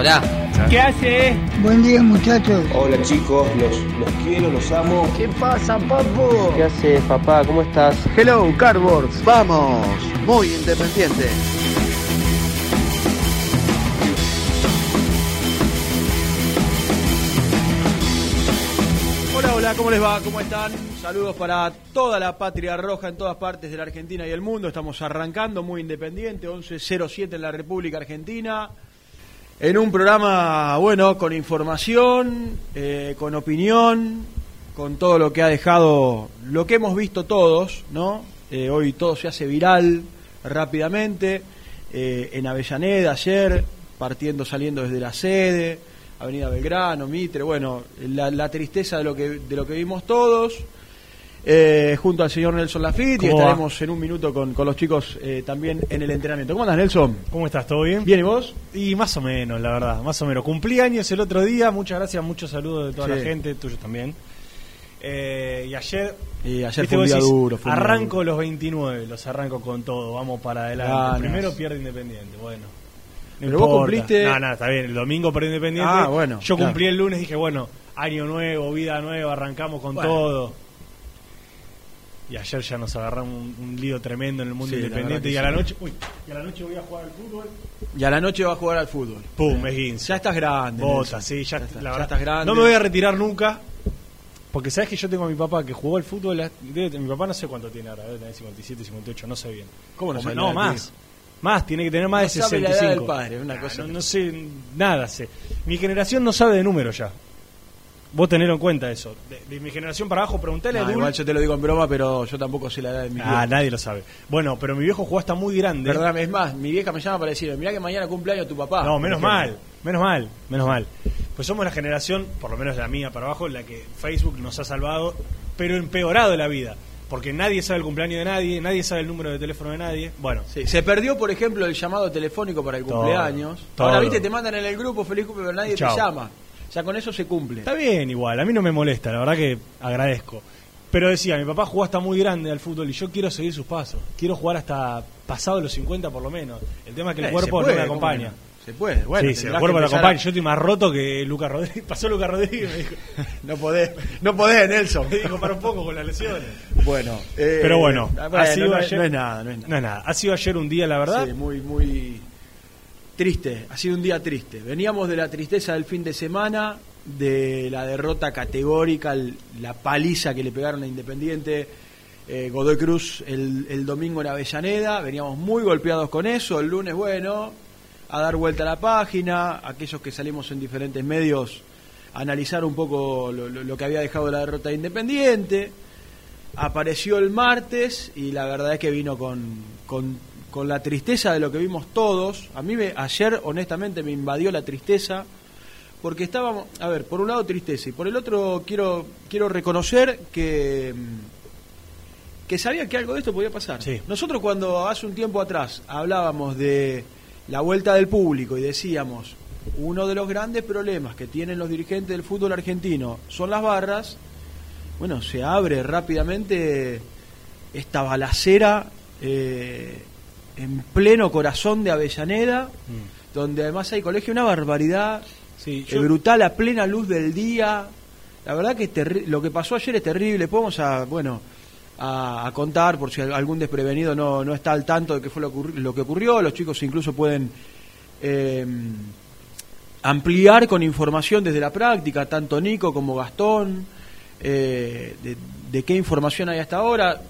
Hola. ¿qué hace? Buen día muchachos. Hola chicos, los, los quiero, los amo. ¿Qué pasa, papu? ¿Qué haces, papá? ¿Cómo estás? Hello, Cardboards. Vamos. Muy independiente. Hola, hola, ¿cómo les va? ¿Cómo están? Saludos para toda la patria roja en todas partes de la Argentina y el mundo. Estamos arrancando muy independiente, 11.07 en la República Argentina. En un programa, bueno, con información, eh, con opinión, con todo lo que ha dejado, lo que hemos visto todos, ¿no? Eh, hoy todo se hace viral rápidamente. Eh, en Avellaneda ayer, partiendo, saliendo desde la sede, Avenida Belgrano, Mitre, bueno, la, la tristeza de lo que de lo que vimos todos. Eh, junto al señor Nelson Lafitte y estaremos en un minuto con, con los chicos eh, también en el entrenamiento. ¿Cómo andas, Nelson? ¿Cómo estás? ¿Todo bien? ¿Bien y vos? Y más o menos, la verdad, más o menos. Cumplí años el otro día, muchas gracias, muchos saludos de toda Sí. la gente, tuyos también. Eh, y ayer, Y ayer fue un vos día decís, duro. fue arranco duro. los 29, los arranco con todo, vamos para adelante. Ganas. Primero pierde Independiente, bueno. No Pero vos cumpliste- No, no, está bien, el domingo perdió Independiente. Ah, bueno, Yo claro. cumplí el lunes, dije, bueno, año nuevo, vida nueva, arrancamos con Bueno. todo. Y ayer ya nos agarramos un, un lío tremendo en el mundo Sí, independiente. Y a la noche, uy, y a la noche voy a jugar al fútbol. Y a la noche va a jugar al fútbol. Pum, me guinzo. Ya estás grande. Bota, sí, ya, Ya estás- la ya verdad. estás grande. No me voy a retirar nunca. Porque sabes que yo tengo a mi papá que jugó al fútbol. debe- mi papá no sé cuánto tiene ahora, debe tener 57, 58, no sé bien. ¿Cómo no O No, más. Más, tiene que tener más de No sabe la 65. edad del padre, una Ah, cosa no, no sé, nada sé. Mi generación no sabe de números ya. Vos tenelo en cuenta eso. De, de mi generación para abajo, preguntale No, a Dul. igual yo te lo digo en broma, pero yo tampoco sé la edad de mi Ah, viejo. nadie lo sabe. Bueno, pero mi viejo jugó hasta muy grande. Perdóname, es más, mi vieja me llama para decirme, mirá que mañana cumpleaños tu papá. No, menos mal, menos mal, menos mal. Pues somos la generación, por lo menos la mía para abajo, en la que Facebook nos ha salvado, pero empeorado la vida. Porque nadie sabe el cumpleaños de nadie, nadie sabe el número de teléfono de nadie. Bueno, Sí, se perdió, por ejemplo, el llamado telefónico para el Todo, cumpleaños. todo. Ahora, viste, te mandan en el grupo feliz cumple, pero nadie Chao. te llama. Ya con eso se cumple. está bien igual, a mí no me molesta, la verdad que agradezco. Pero decía, mi papá jugó hasta muy grande al fútbol y yo quiero seguir sus pasos. Quiero jugar hasta pasado los 50 por lo menos. El tema es que el Eh, cuerpo puede, no me ¿cómo acompaña. no? Se puede, bueno. sí, el cuerpo empezar acompaña. a- Yo estoy más roto que Lucas Rodríguez. Pasó Lucas Rodríguez me dijo, No podés, no podés, Nelson. me dijo para un poco con las lesiones. Bueno, eh, Pero bueno, bueno, ha sido no, ayer- no es nada, no es nada. No es nada, ha sido ayer un día, la verdad. Sí, muy, muy triste, ha sido un día triste. Veníamos de la tristeza del fin de semana, de la derrota categórica, la paliza que le pegaron a Independiente eh, Godoy Cruz el, domingo en Avellaneda, veníamos muy golpeados con eso, el lunes, bueno, a dar vuelta a la página, aquellos que salimos en diferentes medios a analizar un poco lo que había dejado la derrota de Independiente. Apareció el martes y la verdad es que vino con, con, con la tristeza de lo que vimos todos. A mí me, ayer honestamente me invadió la tristeza porque estábamos, a ver, por un lado tristeza y por el otro quiero quiero reconocer que que sabía que algo de esto podía pasar. Sí. Nosotros cuando hace un tiempo atrás hablábamos de la vuelta del público y decíamos uno de los grandes problemas que tienen los dirigentes del fútbol argentino son las barras, bueno, se abre rápidamente esta balacera eh, en pleno corazón de Avellaneda, Mm. donde además hay colegio, una barbaridad Sí, eh, brutal a plena luz del día. La verdad que es lo que pasó ayer es terrible. Podemos a, bueno, a, a contar por si algún desprevenido no, no está al tanto de qué fue lo, lo que ocurrió. Los chicos incluso pueden eh, ampliar con información desde la práctica, tanto Nico como Gastón, eh, de, de qué información hay hasta ahora.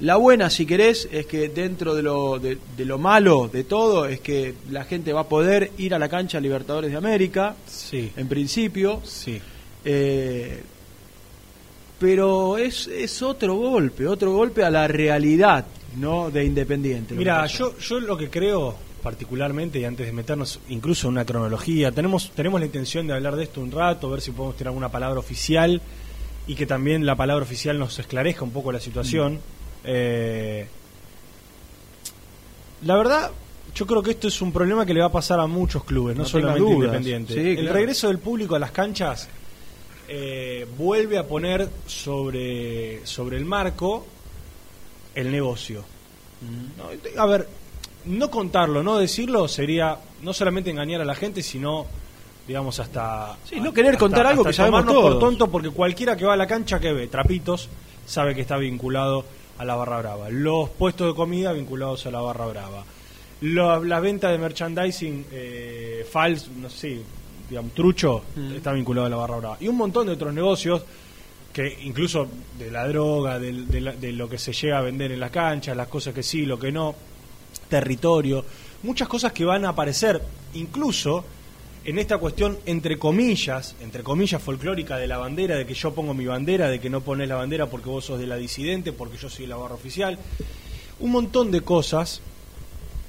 La buena, si querés, es que dentro de lo, de, de lo malo de todo, es que la gente va a poder ir a la cancha Libertadores de América, Sí, en principio. sí. Eh, pero es, es otro golpe, otro golpe a la realidad no de Independiente. Mira, yo, yo lo que creo particularmente, y antes de meternos incluso en una cronología, tenemos, tenemos la intención de hablar de esto un rato, ver si podemos tener alguna palabra oficial y que también la palabra oficial nos esclarezca un poco la situación. Eh, la verdad, yo creo que esto es un problema que le va a pasar a muchos clubes, no, No solamente tengas dudas. Independiente. Sí, El regreso del público a las canchas eh, vuelve a poner sobre, sobre el marco el negocio. No, a ver, no contarlo, no decirlo sería no solamente engañar a la gente, sino digamos hasta Sí, no querer contar algo que sabemos tomarnos por todos. tonto porque cualquiera que va a la cancha que ve trapitos sabe que está vinculado a la barra brava. Los puestos de comida vinculados a la barra brava. Lo- la venta de merchandising eh, falso, no sé, digamos, trucho, Mm. está vinculado a la barra brava. Y un montón de otros negocios que incluso de la droga, de, la- de lo que se llega a vender en las canchas, las cosas que sí, lo que no, territorio, muchas cosas que van a aparecer, incluso en esta cuestión entre comillas, entre comillas folclórica de la bandera, de que yo pongo mi bandera, de que no pones la bandera porque vos sos de la disidente, porque yo soy la barra oficial, un montón de cosas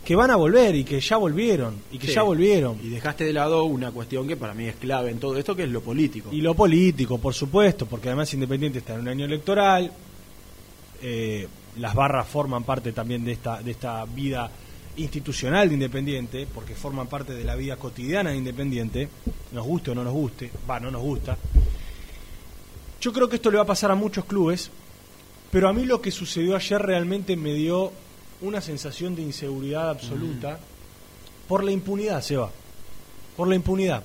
que van a volver y que ya volvieron y que Sí. ya volvieron. Y dejaste de lado una cuestión que para mí es clave en todo esto, que es lo político. Y lo político, por supuesto, porque además Independiente está en un año electoral, eh, las barras forman parte también de esta, de esta vida institucional de Independiente, porque forman parte de la vida cotidiana de Independiente, nos guste o no nos guste, va, no nos gusta. Yo creo que esto le va a pasar a muchos clubes, pero a mí lo que sucedió ayer realmente me dio una sensación de inseguridad absoluta por la impunidad, Seba. Por la impunidad.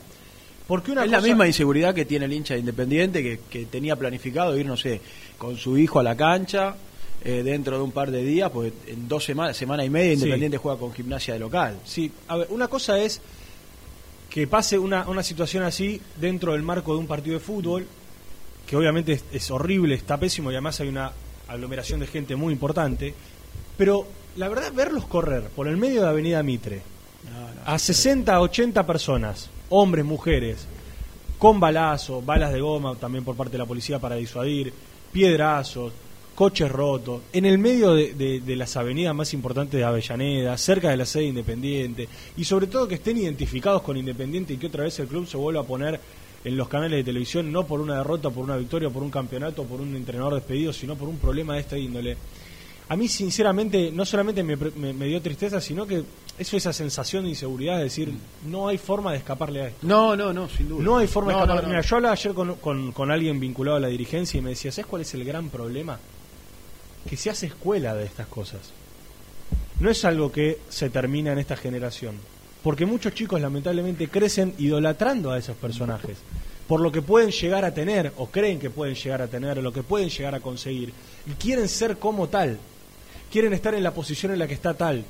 Porque una es la misma inseguridad que tiene el hincha de Independiente que, que tenía planificado ir, no sé, con su hijo a la cancha eh, dentro de un par de días, pues en dos semanas, semana y media Sí. Independiente juega con gimnasia de local. Sí, a ver, una cosa es que pase una, una situación así dentro del marco de un partido de fútbol, que obviamente es, es horrible, está pésimo y además hay una aglomeración de gente muy importante, pero la verdad, verlos correr por el medio de Avenida Mitre, a 60, 80 personas, hombres, mujeres, con balazos, balas de goma también por parte de la policía para disuadir, piedrazos, coches rotos, en el medio de, de- de las avenidas más importantes de Avellaneda, cerca de la sede Independiente, y sobre todo que estén identificados con Independiente y que otra vez el club se vuelva a poner en los canales de televisión, no por una derrota, por una victoria, por un campeonato, por un entrenador despedido, sino por un problema de esta índole. A mí, sinceramente, no solamente me, me- me dio tristeza, sino que eso, esa sensación de inseguridad, de decir, no hay forma de escaparle a esto. No, no, no, sin duda. No hay forma de No, escapar. no, no. Mira, yo hablaba ayer con, con- con alguien vinculado a la dirigencia y me decía, ¿sabes cuál es el gran problema? Que se hace escuela de estas cosas. No es algo que se termina en esta generación. Porque muchos chicos lamentablemente crecen idolatrando a esos personajes. Por lo que pueden llegar a tener, o creen que pueden llegar a tener, o lo que pueden llegar a conseguir. Y quieren ser como tal. Quieren estar en la posición en la que está tal.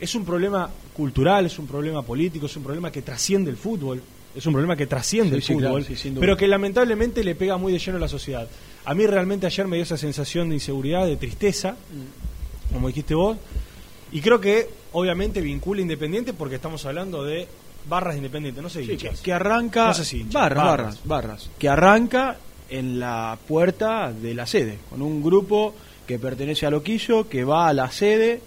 Es un problema cultural, es un problema político, es un problema que trasciende el fútbol. Es un problema que trasciende Sí, el sí, fútbol, claro, sí, pero que lamentablemente le pega muy de lleno a la sociedad. A mí realmente ayer me dio esa sensación de inseguridad, de tristeza, como dijiste vos, y creo que obviamente vincula Independiente porque estamos hablando de barras de Independiente, no sé Sí, que, arranca. No sé si hinchas, barras, barras. barras, barras. Que arranca en la puerta de la sede, con un grupo que pertenece a Loquillo, que va a la sede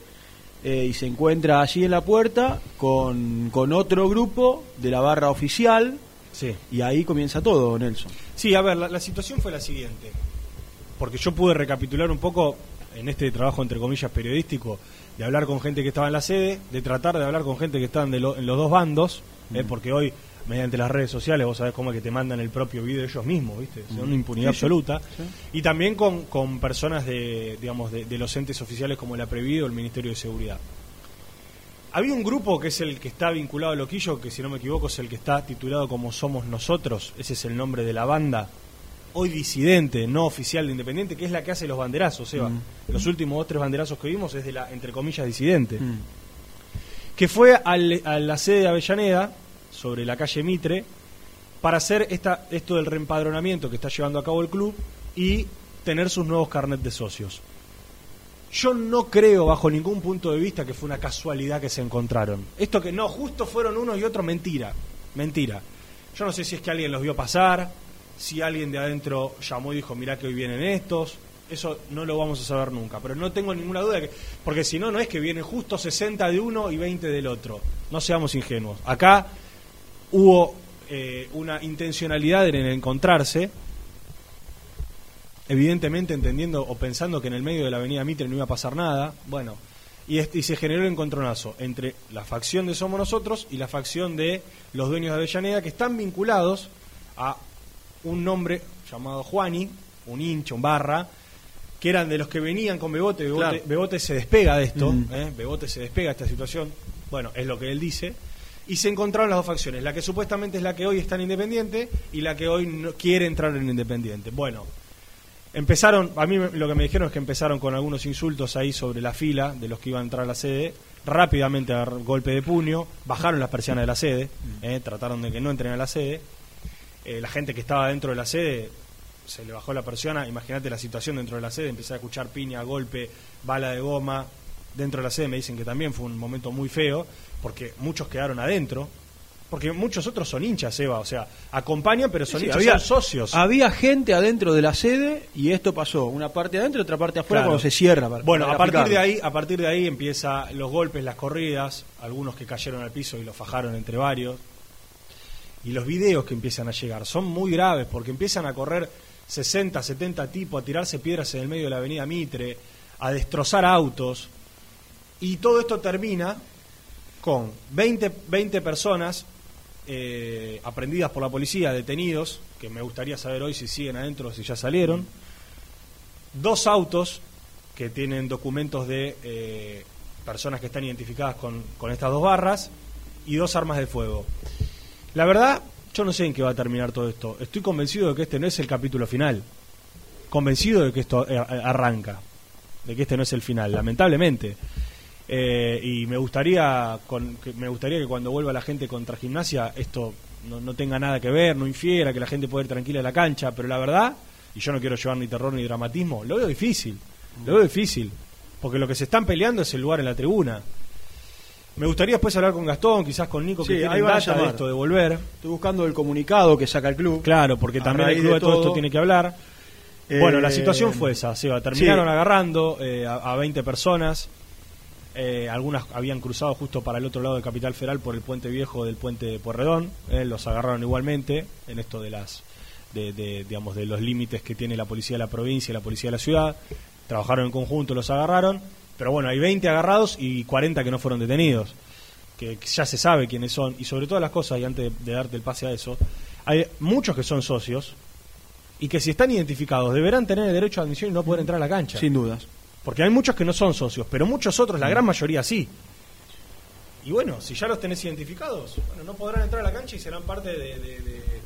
eh, y se encuentra allí en la puerta con, con otro grupo de la barra oficial Sí. Y ahí comienza todo, Nelson. Sí, a ver, la, la situación fue la siguiente. Porque yo pude recapitular un poco en este trabajo, entre comillas, periodístico, de hablar con gente que estaba en la sede, de tratar de hablar con gente que estaban de lo- en los dos bandos, ¿eh? porque hoy, mediante las redes sociales, vos sabés cómo es que te mandan el propio video ellos mismos, ¿viste? Son una impunidad absoluta. Sí. Y también con, con personas de, digamos, de, de los entes oficiales como la Prevido o el Ministerio de Seguridad. Había un grupo que es el que está vinculado a Loquillo, que si no me equivoco es el que está titulado como Somos Nosotros, ese es el nombre de la banda, hoy disidente, no oficial de Independiente, que es la que hace los banderazos, Eva. Mm. Los últimos dos, tres banderazos que vimos es de la, entre comillas, disidente. Mm. Que fue al- a la sede de Avellaneda, sobre la calle Mitre, para hacer esta, esto del reempadronamiento que está llevando a cabo el club y tener sus nuevos carnet de socios. Yo no creo bajo ningún punto de vista que fue una casualidad que se encontraron. Esto que no, justo fueron uno y otro, mentira. Mentira. Yo no sé si es que alguien los vio pasar, si alguien de adentro llamó y dijo, mirá que hoy vienen estos. Eso no lo vamos a saber nunca. Pero no tengo ninguna duda, de que, porque si no, no es que vienen justo 60 de uno y 20 del otro. No seamos ingenuos. Acá hubo eh, una intencionalidad en el encontrarse, evidentemente entendiendo o pensando que en el medio de la avenida Mitre no iba a pasar nada, bueno, y, este- y se generó el encontronazo entre la facción de Somos Nosotros y la facción de los dueños de Avellaneda, que están vinculados a un nombre llamado Juani, un hincha, un barra, que eran de los que venían con Bebote, Bebote, Claro. Bebote se despega de esto, Mm. ¿eh? Bebote se despega de esta situación, bueno, es lo que él dice, y se encontraron las dos facciones, la que supuestamente es la que hoy está en Independiente y la que hoy no quiere entrar en Independiente. Bueno, empezaron, a mí lo que me dijeron es que empezaron con algunos insultos ahí sobre la fila de los que iban a entrar a la sede, rápidamente a golpe de puño, bajaron las persianas de la sede, eh, trataron de que no entren a la sede, Eh, la gente que estaba dentro de la sede se le bajó la persiana, imagínate la situación dentro de la sede, empecé a escuchar piña, golpe, bala de goma, dentro de la sede me dicen que también fue un momento muy feo, porque muchos quedaron adentro, porque muchos otros son hinchas, Eva, o sea, acompañan, pero son Sí, hinchas, había, son socios. había gente adentro de la sede y esto pasó. Una parte adentro y otra parte afuera Claro. cuando se cierra. para- Bueno, para a partir de ahí, a partir de ahí empieza los golpes, las corridas, algunos que cayeron al piso y los fajaron entre varios. Y los videos que empiezan a llegar son muy graves porque empiezan a correr 60, 70 tipos, a tirarse piedras en el medio de la avenida Mitre, a destrozar autos. Y todo esto termina con 20, 20 personas eh, aprendidas por la policía, detenidos, que me gustaría saber hoy si siguen adentro o si ya salieron. Dos autos que tienen documentos de eh, personas que están identificadas con, con estas dos barras y dos armas de fuego. La verdad, yo no sé en qué va a terminar todo esto. Estoy convencido de que este no es el capítulo final. Convencido de que esto eh, arranca. De que este no es el final, lamentablemente. Eh, y me gustaría, con, que, me gustaría que cuando vuelva la gente contra gimnasia esto no, no tenga nada que ver, no infiera, que la gente pueda ir tranquila a la cancha. Pero la verdad, y yo no quiero llevar ni terror ni dramatismo, lo veo difícil. Lo veo difícil. Porque lo que se están peleando es el lugar en la tribuna. Me gustaría después hablar con Gastón, quizás con Nico, Sí, que tiene data de esto de volver. Estoy buscando el comunicado que saca el club. Claro, porque A también el club de todo, todo, esto tiene que hablar. bueno, la Eh, situación fue esa, Seba. Terminaron sí. agarrando eh, a, a 20 personas. Eh, algunas habían cruzado justo para el otro lado de Capital Federal por el puente viejo del puente de Puerredón. Eh, los agarraron igualmente en esto de las de, de, digamos de los límites que tiene la policía de la provincia y la policía de la ciudad. Trabajaron en conjunto, los agarraron. Pero bueno, hay 20 agarrados y 40 que no fueron detenidos. Que, ya se sabe quiénes son. Y sobre todas las cosas, y antes de, de darte el pase a eso, hay muchos que son socios y que si están identificados deberán tener el derecho a admisión y no poder entrar a la cancha. Sin dudas. Porque hay muchos que no son socios, pero muchos otros, la gran mayoría sí. Y bueno, si ya los tenés identificados, bueno, no podrán entrar a la cancha y serán parte de, de- de-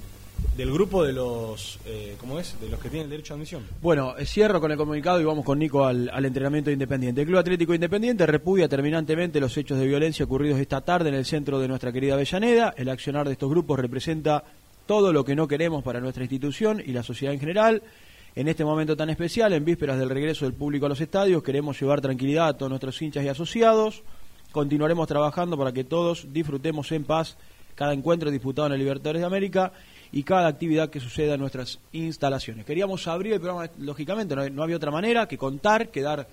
del grupo de los, eh, ¿cómo es? De los que tienen el derecho a admisión. Bueno, eh, cierro con el comunicado y vamos con Nico al, al entrenamiento de Independiente. El Club Atlético Independiente repudia terminantemente los hechos de violencia ocurridos esta tarde en el centro de nuestra querida Avellaneda. El accionar de estos grupos representa todo lo que no queremos para nuestra institución y la sociedad en general. En este momento tan especial, en vísperas del regreso del público a los estadios, queremos llevar tranquilidad a todos nuestros hinchas y asociados. Continuaremos trabajando para que todos disfrutemos en paz cada encuentro disputado en el Libertadores de América y cada actividad que suceda en nuestras instalaciones. Queríamos abrir el programa, lógicamente, no, no había otra manera que contar, que dar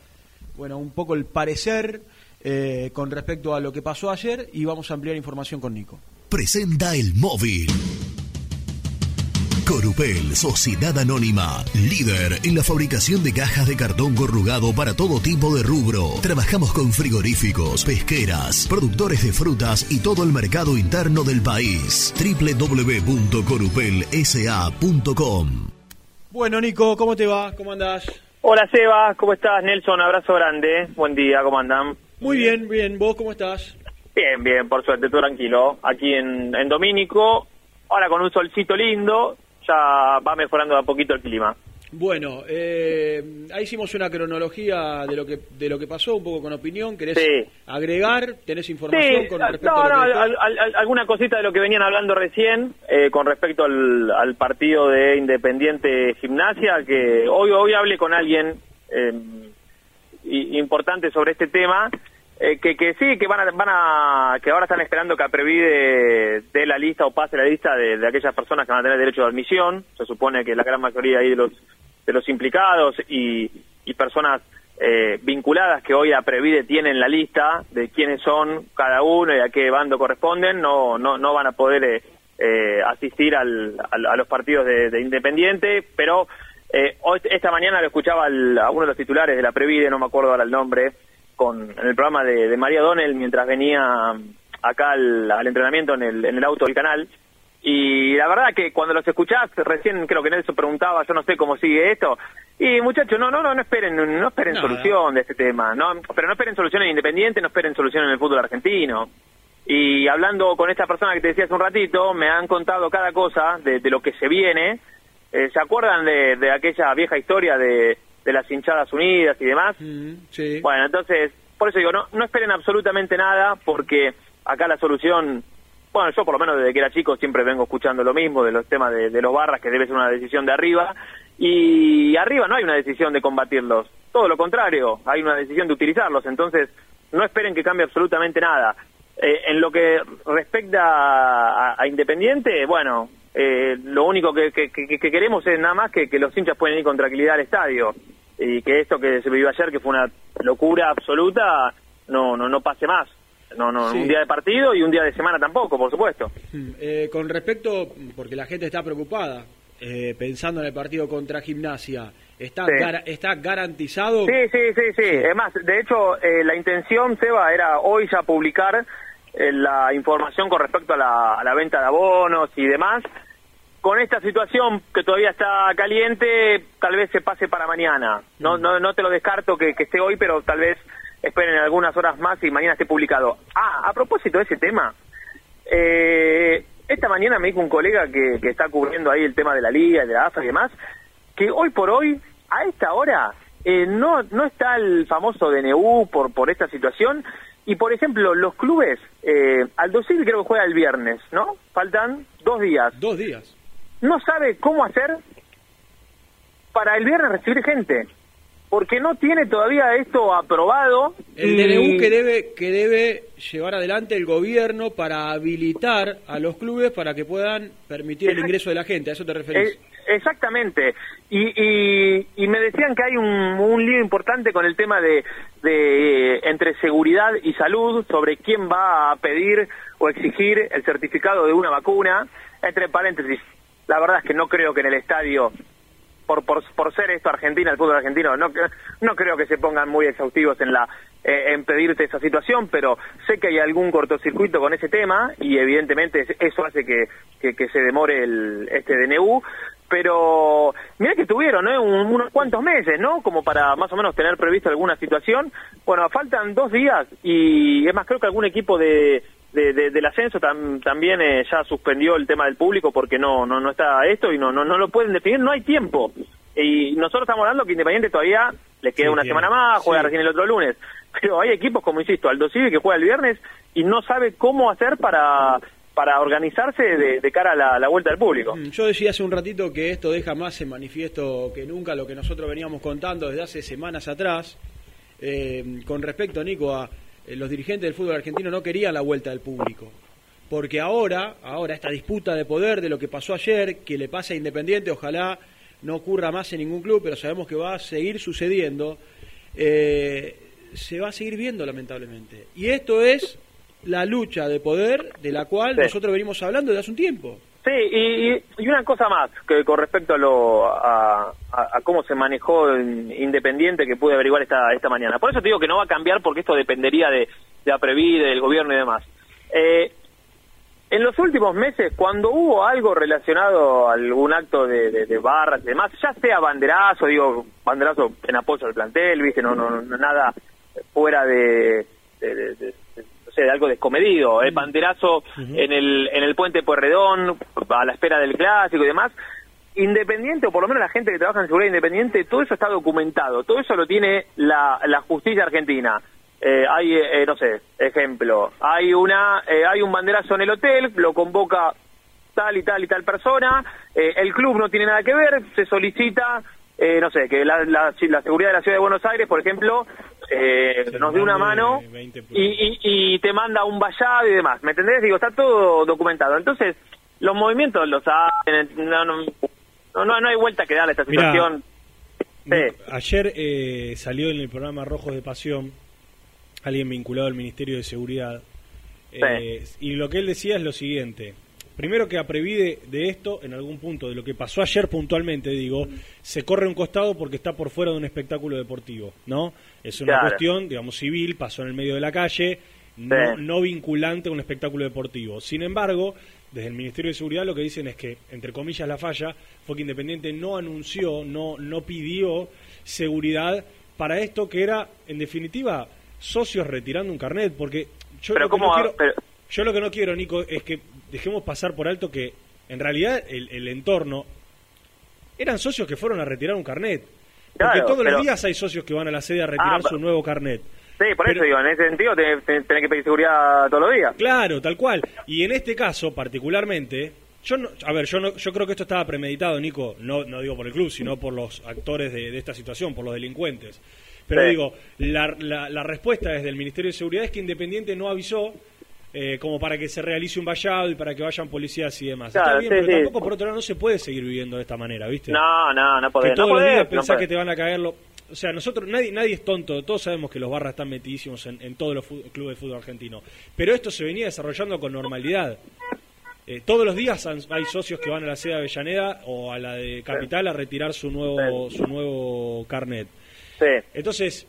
bueno, un poco el parecer eh, con respecto a lo que pasó ayer y vamos a ampliar información con Nico. Presenta el móvil. Corupel, Sociedad Anónima, líder en la fabricación de cajas de cartón corrugado para todo tipo de rubro. Trabajamos con frigoríficos, pesqueras, productores de frutas y todo el mercado interno del país. www.corupelsa.com Bueno, Nico, ¿cómo te va? ¿Cómo andás? Hola Seba, ¿cómo estás? Nelson, abrazo grande. Buen día, ¿cómo andan? Muy bien, bien. ¿Vos cómo estás? Bien, bien, por suerte, todo tranquilo. Aquí en, en Domínico, ahora con un solcito lindo, ya va mejorando de a poquito el clima. Bueno, eh, ahí hicimos una cronología de lo que de lo que pasó, un poco con opinión. ¿Querés Sí. agregar? ¿Tenés información Sí, con respecto no, a lo que al- al- al- alguna cosita de lo que venían hablando recién eh, con respecto al, al partido de Independiente Gimnasia, que hoy, hoy hablé con alguien eh, importante sobre este tema, eh, que, que sí, que van a, van a, que ahora están esperando que Aprevide dé la lista o pase la lista de, de aquellas personas que van a tener derecho de admisión. Se supone que la gran mayoría ahí de los, de los implicados y, y personas eh, vinculadas que hoy a Previde tienen la lista de quiénes son cada uno y a qué bando corresponden, no, no, no van a poder eh, eh, asistir al, al- a los partidos de, de Independiente, pero eh, hoy, esta mañana lo escuchaba al- a uno de los titulares de la Previde, no me acuerdo ahora el nombre, con, en el programa de, de María Donel mientras venía acá al, al entrenamiento en el, en el auto del canal. Y la verdad que cuando los escuchás, recién creo que Nelson preguntaba, yo no sé cómo sigue esto. Y muchachos, no, no, no, no esperen, no esperen solución de este tema, no, pero no esperen solución en Independiente, no esperen solución en el fútbol argentino. Y hablando con esta persona que te decía hace un ratito, me han contado cada cosa de, de lo que se viene. Eh, ¿Se acuerdan de, de aquella vieja historia de, de las hinchadas unidas y demás? Mm, sí. Bueno, entonces, por eso digo, no, no esperen absolutamente nada, porque acá la solución, bueno, yo por lo menos desde que era chico siempre vengo escuchando lo mismo de los temas de, de los barras, que debe ser una decisión de arriba, y arriba no hay una decisión de combatirlos, todo lo contrario, hay una decisión de utilizarlos, entonces no esperen que cambie absolutamente nada. Eh, en lo que respecta a, a Independiente, bueno, eh, lo único que, que- que- que queremos es nada más que, que los hinchas pueden ir con tranquilidad al estadio y que esto que se vivió ayer, que fue una locura absoluta, no no no pase más. No, no, Sí. un día de partido y un día de semana tampoco, por supuesto. Mm, eh, con respecto, porque la gente está preocupada, eh, pensando en el partido contra Gimnasia, ¿está, Sí. gar- está garantizado? Sí, sí, sí, sí. Es más, de hecho, eh, la intención, Seba, era hoy ya publicar eh, la información con respecto a la, a la venta de abonos y demás. Con esta situación que todavía está caliente, tal vez se pase para mañana. No, no, no te lo descarto que, que esté hoy, pero tal vez esperen algunas horas más y mañana esté publicado. Ah, a propósito de ese tema, eh, esta mañana me dijo un colega que, que está cubriendo ahí el tema de la liga, de la AFA y demás, que hoy por hoy, a esta hora, eh, no, no está el famoso DNU por, por esta situación. Y, por ejemplo, los clubes, eh, Aldo Civi creo que juega el viernes, ¿no? Faltan dos días. Dos días. No sabe cómo hacer para el viernes recibir gente. Porque no tiene todavía esto aprobado. El DNU que debe, que debe llevar adelante el gobierno para habilitar a los clubes para que puedan permitir el ingreso de la gente, ¿a eso te referís? Eh, exactamente. Y, y, y me decían que hay un, un lío importante con el tema de, de eh, entre seguridad y salud sobre quién va a pedir o exigir el certificado de una vacuna. Entre paréntesis, la verdad es que no creo que en el estadio por, por, por ser esto Argentina, el fútbol argentino, no, no creo que se pongan muy exhaustivos en la eh, en pedirte esa situación, pero sé que hay algún cortocircuito con ese tema y evidentemente eso hace que, que, que se demore el, este DNU, pero mira que tuvieron ¿eh? Un- unos cuantos meses, ¿no? Como para más o menos tener previsto alguna situación. Bueno, faltan dos días y es más, creo que algún equipo de, de- de- del ascenso tam- también eh, ya suspendió el tema del público porque no no no está esto y no no no lo pueden definir, no hay tiempo. Y nosotros estamos hablando que Independiente todavía le queda Sí, una semana más, juega Sí. recién el otro lunes. Pero hay equipos, como insisto, Aldo Civi que juega el viernes y no sabe cómo hacer para para organizarse de, cara a la, vuelta del público. Mm, Yo decía hace un ratito que esto deja más en manifiesto que nunca lo que nosotros veníamos contando desde hace semanas atrás, eh, con respecto, Nico, a eh, los dirigentes del fútbol argentino no querían la vuelta del público. Porque ahora, ahora esta disputa de poder de lo que pasó ayer, que le pase a Independiente, ojalá no ocurra más en ningún club, pero sabemos que va a seguir sucediendo, eh, se va a seguir viendo lamentablemente. Y esto es la lucha de poder de la cual Sí. nosotros venimos hablando desde hace un tiempo. Sí, y, y una cosa más que con respecto a, lo, a, a, cómo se manejó en Independiente que pude averiguar esta, esta mañana. Por eso te digo que no va a cambiar porque esto dependería de, de APREVI, del gobierno y demás. Eh, en los últimos meses, cuando hubo algo relacionado a algún acto de, de, barras y demás, ya sea banderazo, digo, banderazo en apoyo al plantel, viste, no, no, nada fuera de, de, de algo descomedido, el banderazo en el en el puente Puerredón, a la espera del clásico y demás. Independiente, o por lo menos la gente que trabaja en seguridad independiente, todo eso está documentado, todo eso lo tiene la, la justicia argentina. Eh, hay, eh, no sé, ejemplo, hay una eh, hay un banderazo en el hotel, lo convoca tal y tal y tal persona, el club no tiene nada que ver, se solicita eh, no sé, que la, la, seguridad de la ciudad de Buenos Aires, por ejemplo, eh, nos dé una mano y, y, te manda un vallado y demás. ¿Me entendés? Digo, está todo documentado. Entonces, los movimientos los hacen, no, no, no, no hay vuelta que darle a esta situación. Ayer eh, salió en el programa Rojos de Pasión alguien vinculado al Ministerio de Seguridad. Eh, y lo que él decía es lo siguiente primero que aprevide de esto, en algún punto, de lo que pasó ayer puntualmente, digo, se corre un costado porque está por fuera de un espectáculo deportivo, ¿no? Es una cuestión, digamos, civil, pasó en el medio de la calle, no, vinculante a un espectáculo deportivo. Sin embargo, desde el Ministerio de Seguridad lo que dicen es que, entre comillas, la falla fue que Independiente no anunció, no, no pidió seguridad para esto que era, en definitiva, socios retirando un carnet, porque yo, lo, que no quiero, yo lo que no quiero, Nico, es que dejemos pasar por alto que en realidad el, entorno eran socios que fueron a retirar un carnet. Porque todos los días hay socios que van a la sede a retirar ah, su nuevo carnet. Sí, por eso digo, en ese sentido tenés, que pedir seguridad todos los días. Claro, tal cual. Y en este caso, particularmente, yo no, a ver, yo no, yo creo que esto estaba premeditado, Nico, no, no digo por el club, sino por los actores de, esta situación, por los delincuentes. Pero digo, la, la, la respuesta desde el Ministerio de Seguridad es que Independiente no avisó eh, como para que se realice un vallado y para que vayan policías y demás. Está bien, pero tampoco por otro lado no se puede seguir viviendo de esta manera, ¿viste? No, no, no podés. Que todos los días pensás que te van a caer O sea, nosotros, nadie, nadie es tonto, todos sabemos que los barras están metidísimos en, todos los clubes de fútbol argentino. Pero esto se venía desarrollando con normalidad. Eh, todos los días hay socios que van a la sede de Avellaneda o a la de Capital a retirar su nuevo, su nuevo carnet. Entonces,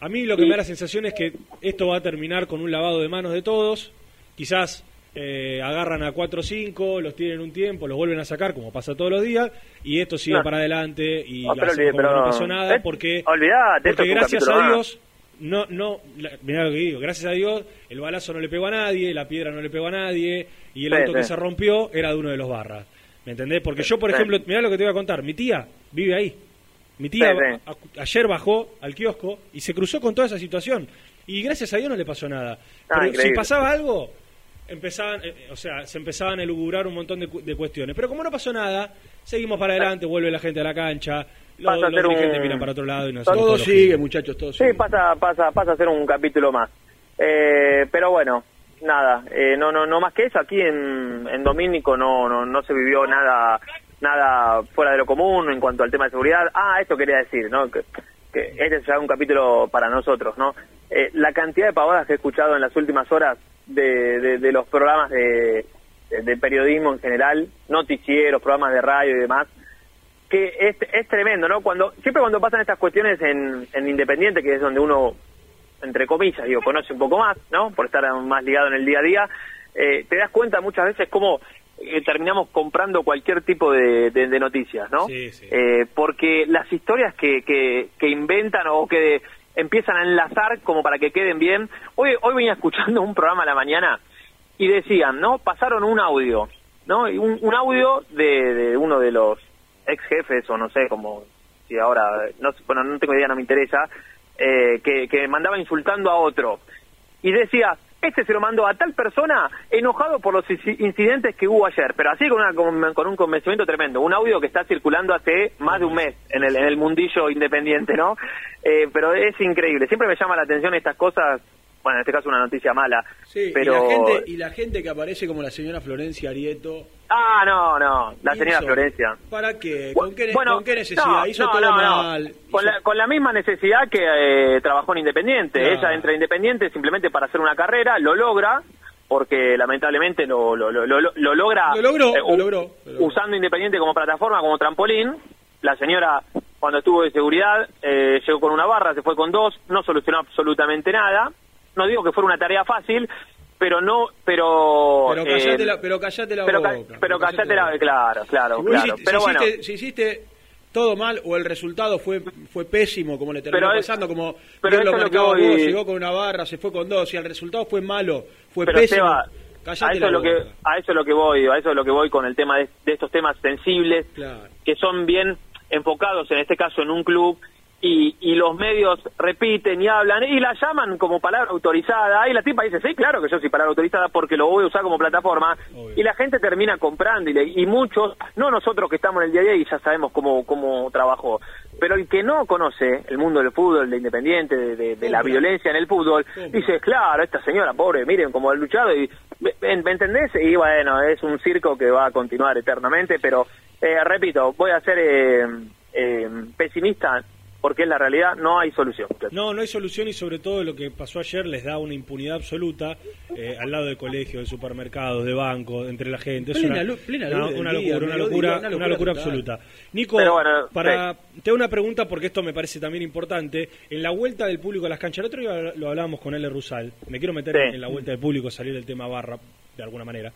a mí lo que me da la sensación es que esto va a terminar con un lavado de manos de todos quizás eh, agarran a 4 o 5, los tienen un tiempo, los vuelven a sacar como pasa todos los días y esto sigue para adelante y no, no pasó nada porque, porque gracias a Dios no no mirá lo que digo, gracias a Dios el balazo no le pegó a nadie, la piedra no le pegó a nadie y el auto que se rompió era de uno de los barras. ¿Me entendés? Porque yo, por ejemplo, mirá lo que te voy a contar, mi tía vive ahí. Mi tía ayer bajó al kiosco y se cruzó con toda esa situación. Y gracias a Dios no le pasó nada. Ah, Pero si pasaba algo, empezaban, eh, o sea, se empezaban a elugurar un montón de, cuestiones. Pero como no pasó nada, seguimos para adelante, vuelve la gente a la cancha, los, los dirigentes miran para otro lado y nos Todo sigue, muchachos, todo sí, pasa, pasa, pasa a ser un capítulo más. Eh, pero bueno, nada, eh, no, no, no más que eso. Aquí en, en Domínico no, no, no se vivió nada, nada fuera de lo común en cuanto al tema de seguridad. Ah, esto quería decir, ¿no? Que, que este es ya un capítulo para nosotros, ¿no? la cantidad de pavadas que he escuchado en las últimas horas de, de, los programas de, de, periodismo en general, noticieros, programas de radio y demás, que es, es tremendo, ¿no? Cuando siempre cuando pasan estas cuestiones en, en Independiente, que es donde uno, entre comillas, digo, conoce un poco más, ¿no? Por estar más ligado en el día a día, eh, te das cuenta muchas veces cómo eh, terminamos comprando cualquier tipo de, de, noticias, ¿no? Eh, porque las historias que, que, que inventan o que empiezan a enlazar como para que queden bien. Hoy, hoy venía escuchando un programa a la mañana y decían, ¿no? Pasaron un audio, ¿no? Un, audio de, de, uno de los ex jefes, o no sé, como si ahora, no, bueno, no tengo idea, no me interesa, eh, que mandaba insultando a otro. Y decía, este se lo mandó a tal persona enojado por los incidentes que hubo ayer, pero así con, una, con, un convencimiento tremendo. Un audio que está circulando hace más de un mes en el, en el mundillo independiente, ¿no? Eh, pero es increíble. Siempre me llama la atención estas cosas bueno, en este caso una noticia mala. Sí, pero... y, la gente, y la gente que aparece como la señora Florencia Arieto. Ah, no, no, la señora Florencia. ¿Para qué? ¿Con qué, ¿con qué necesidad? Hizo todo mal. Con, la, con la misma necesidad que eh, trabajó en Independiente. Ella entra a Independiente simplemente para hacer una carrera, lo logra, porque lamentablemente lo, lo, lo, lo, lo logra, Lo logró, eh, lo logró, lo logró. usando Independiente como plataforma, como trampolín. La señora, cuando estuvo de seguridad, eh, llegó con una barra, se fue con dos, no solucionó absolutamente nada. No digo que fuera una tarea fácil, pero no, pero... Pero eh, callate la, pero callate la pero, ca- boca. pero callate la... Claro, claro, Si claro. hiciste- pero si, bueno, hiciste, si hiciste todo mal o el resultado fue fue pésimo como le terminó Pero es- pasando como pero bien lo voy- vos, llegó con una barra se fue con dos y el resultado fue malo fue pero pésimo Seba, callate a eso la es lo que a eso es lo que voy, a eso es lo que voy con el tema de, de estos temas sensibles claro que son bien enfocados en este caso en un club y, y los medios repiten y hablan y la llaman como palabra autorizada y la tipa dice sí claro que yo soy palabra autorizada porque lo voy a usar como plataforma Obvio. y la gente termina comprando y, le- y muchos no nosotros que estamos en el día a día y ya sabemos cómo cómo trabajó pero el que no conoce el mundo del fútbol de Independiente de, de- de la violencia en el fútbol dice claro esta señora pobre miren cómo ha luchado y ¿me, me entendés? y bueno es un circo que va a continuar eternamente pero eh, repito voy a ser eh, eh, pesimista porque es la realidad, no hay solución. No, no hay solución y sobre todo lo que pasó ayer les da una impunidad absoluta eh, al lado de colegios, de supermercados, de bancos, entre la gente. Es Plena una, plena una- del una día, locura, una locura, una una locura absoluta. Nico, bueno, para, te hago una pregunta porque esto me parece también importante. En la vuelta del público a las canchas, el otro día lo hablábamos con L. Rusal, me quiero meter Sí. en, en la vuelta del público, salir del tema barra, de alguna manera.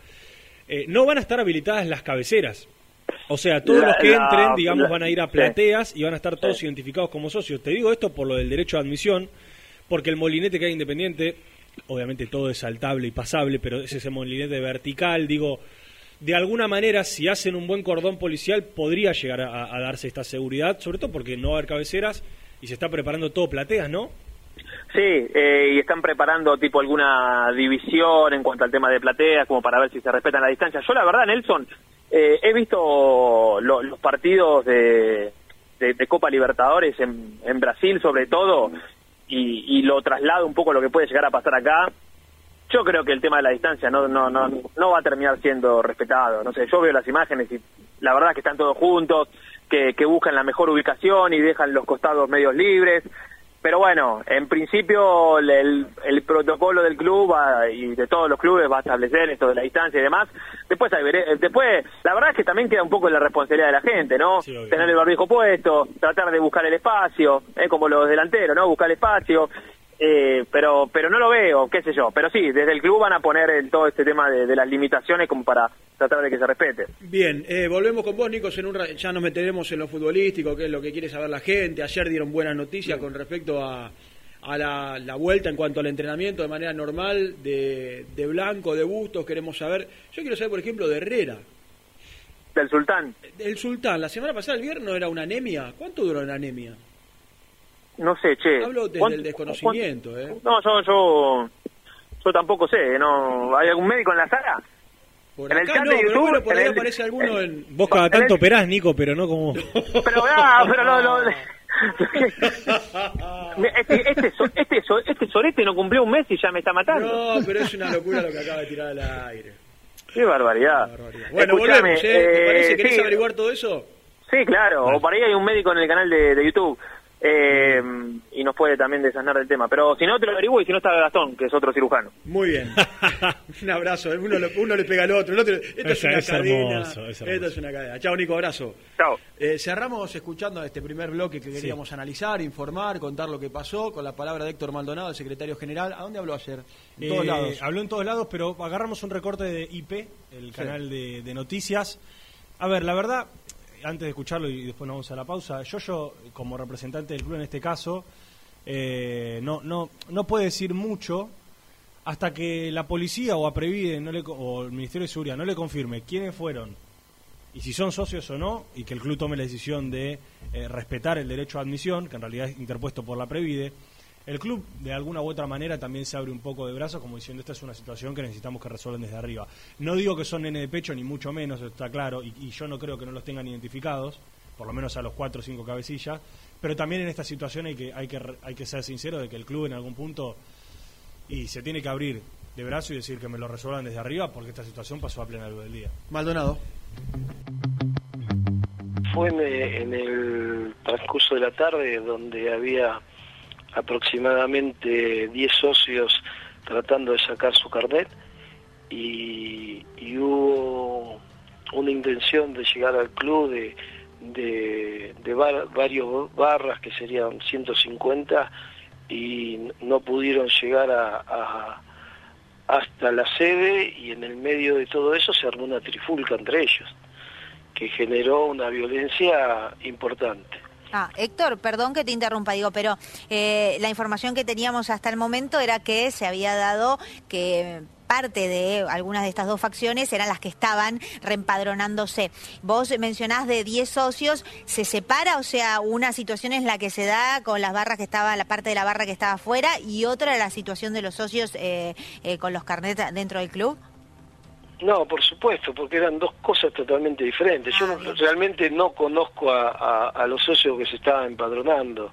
Eh, no van a estar habilitadas las cabeceras. O sea, todos La- los que la- entren, digamos, la- van a ir a sí. plateas y van a estar todos Sí. identificados como socios. Te digo esto por lo del derecho a admisión, porque el molinete que hay independiente, obviamente todo es saltable y pasable, pero es ese molinete vertical, digo, de alguna manera, si hacen un buen cordón policial, podría llegar a, a darse esta seguridad, sobre todo porque no va a haber cabeceras y se está preparando todo plateas, ¿no? Sí, eh, y están preparando tipo alguna división en cuanto al tema de plateas, como para ver si se respetan la distancia. Yo la verdad, Nelson, eh, he visto lo- los partidos de, de- Copa Libertadores en, Brasil sobre todo, y, lo traslado un poco lo que puede llegar a pasar acá. Yo creo que el tema de la distancia no, no, no, no va a terminar siendo respetado. No sé, yo veo las imágenes y la verdad que están todos juntos, que, que buscan la mejor ubicación y dejan los costados medios libres. Pero bueno, en principio el, el- el protocolo del club va- y de todos los clubes va a establecer esto de la distancia y demás. Después, después la verdad es que también queda un poco la responsabilidad de la gente, ¿no? Sí. Tener el barbijo puesto, tratar de buscar el espacio, ¿eh? como los delanteros, ¿no? Buscar el espacio. Eh, pero pero no lo veo, qué sé yo. Pero sí, desde el club van a poner el- todo este tema de, de las limitaciones como para tratar de que se respete. Bien, eh, volvemos con vos, Nicos. En un ya nos meteremos en lo futbolístico, que es lo que quiere saber la gente. Ayer dieron buenas noticias con respecto a, a la, la vuelta en cuanto al entrenamiento de manera normal de, de Blanco, de Bustos. Queremos saber. Yo quiero saber, por ejemplo, de Herrera. Del sultán. El Sultán, la semana pasada, el viernes, ¿no era una anemia? ¿Cuánto duró la anemia? No sé, che. Hablo desde ¿Cuánto- el desconocimiento, ¿eh? No, yo, yo, yo tampoco sé, ¿no? ¿Hay algún médico en la sala? Por En el acá chat no, de pero YouTube, bueno, por en ahí el- aparece alguno en... Vos cada En tanto el- operás, Nico, pero no como... Pero, ah, pero lo, lo- este, este, so- este, so- este sorete no cumplió un mes y ya me está matando. No, pero es una locura lo que acaba de tirar al aire. Qué barbaridad. Barbaridad. Bueno, Escuchame, volvemos, ¿eh? ¿Te parece? eh, ¿Querés sí. averiguar todo eso? Sí, claro, o por ahí hay un médico en el canal de, de YouTube eh, y nos puede también desanar del tema. Pero si no, te lo averiguo y si no está Gastón, que es otro cirujano. Muy bien. un abrazo. Uno, le- uno le pega al otro. El otro esto es, Es- una es cadena. hermoso, es hermoso. Esto es una cadena. Chao, Nico. Abrazo. Chao. Eh, cerramos escuchando este primer bloque que queríamos analizar, informar, contar lo que pasó con la palabra de Héctor Maldonado, el secretario general. ¿A dónde habló ayer? En todos Eh, lados. Habló en todos lados, pero agarramos un recorte de IP, el canal de, de noticias. A ver, la verdad, antes de escucharlo y después nos vamos a la pausa, yo, yo como representante del club en este caso, eh, no, no, no puede decir mucho hasta que la policía o Aprevide no le, o el Ministerio de Seguridad no le confirme quiénes fueron y si son socios o no, y que el club tome la decisión de eh, respetar el derecho a admisión, que en realidad es interpuesto por la Previde, el club de alguna u otra manera también se abre un poco de brazos como diciendo esta es una situación que necesitamos que resuelvan desde arriba. No digo que son nene de pecho, ni mucho menos, está claro, y, y yo no creo que no los tengan identificados, por lo menos a los cuatro o cinco cabecillas, pero también en esta situación hay que, hay que, re- hay que ser sincero de que el club en algún punto y se tiene que abrir de brazo y decir que me lo resuelvan desde arriba porque esta situación pasó a plena luz del día. Maldonado. Fue en el transcurso de la tarde donde había aproximadamente 10 socios tratando de sacar su carnet y, hubo una intención de llegar al club de, de, varios barras que serían 150 y no pudieron llegar a- hasta la sede y en el medio de todo eso se armó una trifulca entre ellos que generó una violencia importante. Ah, Héctor, perdón que te interrumpa, digo, pero eh, la información que teníamos hasta el momento era que se había dado que parte de algunas de estas dos facciones eran las que estaban reempadronándose. Vos mencionás de 10 socios, ¿se separa? O sea, una situación es la que se da con las barras que estaba, la parte de la barra que estaba afuera y otra la situación de los socios eh, eh, con los carnets dentro del club. No, por supuesto, porque eran dos cosas totalmente diferentes. Yo no- realmente no conozco a, a- a los socios que se estaban empadronando.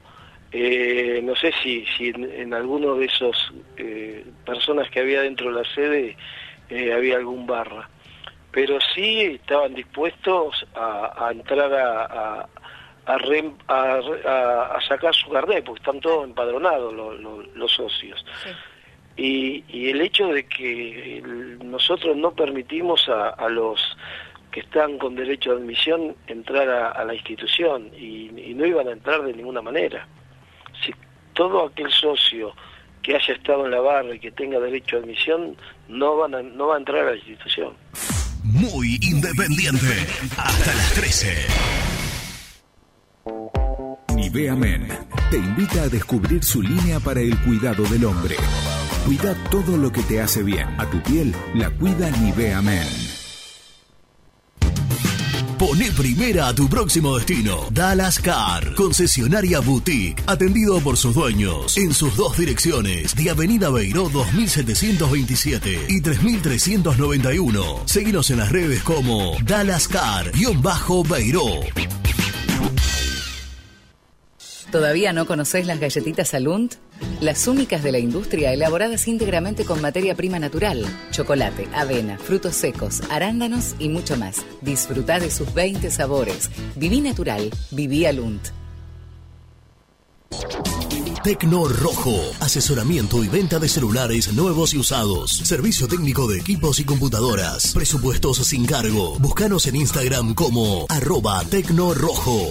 Eh, no sé si, si en, en alguno de esos eh, personas que había dentro de la sede eh, había algún barra. Pero sí estaban dispuestos a, a entrar a, re- sacar su carnet, porque están todos empadronados lo- lo- los socios. Y, y el hecho de que nosotros no permitimos a, los que están con derecho de admisión entrar a, la institución y, y no iban a entrar de ninguna manera. Si todo aquel socio que haya estado en la barra y que tenga derecho a admisión no van a, no va a entrar a la institución. Muy independiente. Hasta las 13. Nivea Men te invita a descubrir su línea para el cuidado del hombre. Cuida todo lo que te hace bien. A tu piel la cuida Nivea Men. Pone primera a tu próximo destino. Dallas Car, concesionaria boutique, atendido por sus dueños en sus dos direcciones, de Avenida Beiró 2727 y 3391. Seguinos en las redes como Dallas Car-Beiró. ¿Todavía no conocés las galletitas Alunt? Las únicas de la industria elaboradas íntegramente con materia prima natural, chocolate, avena, frutos secos, arándanos y mucho más. Disfruta de sus 20 sabores. Viví natural, viví Alunt. Tecno Rojo, asesoramiento y venta de celulares nuevos y usados. Servicio técnico de equipos y computadoras. Presupuestos sin cargo. Búscanos en Instagram como arroba Tecno Rojo.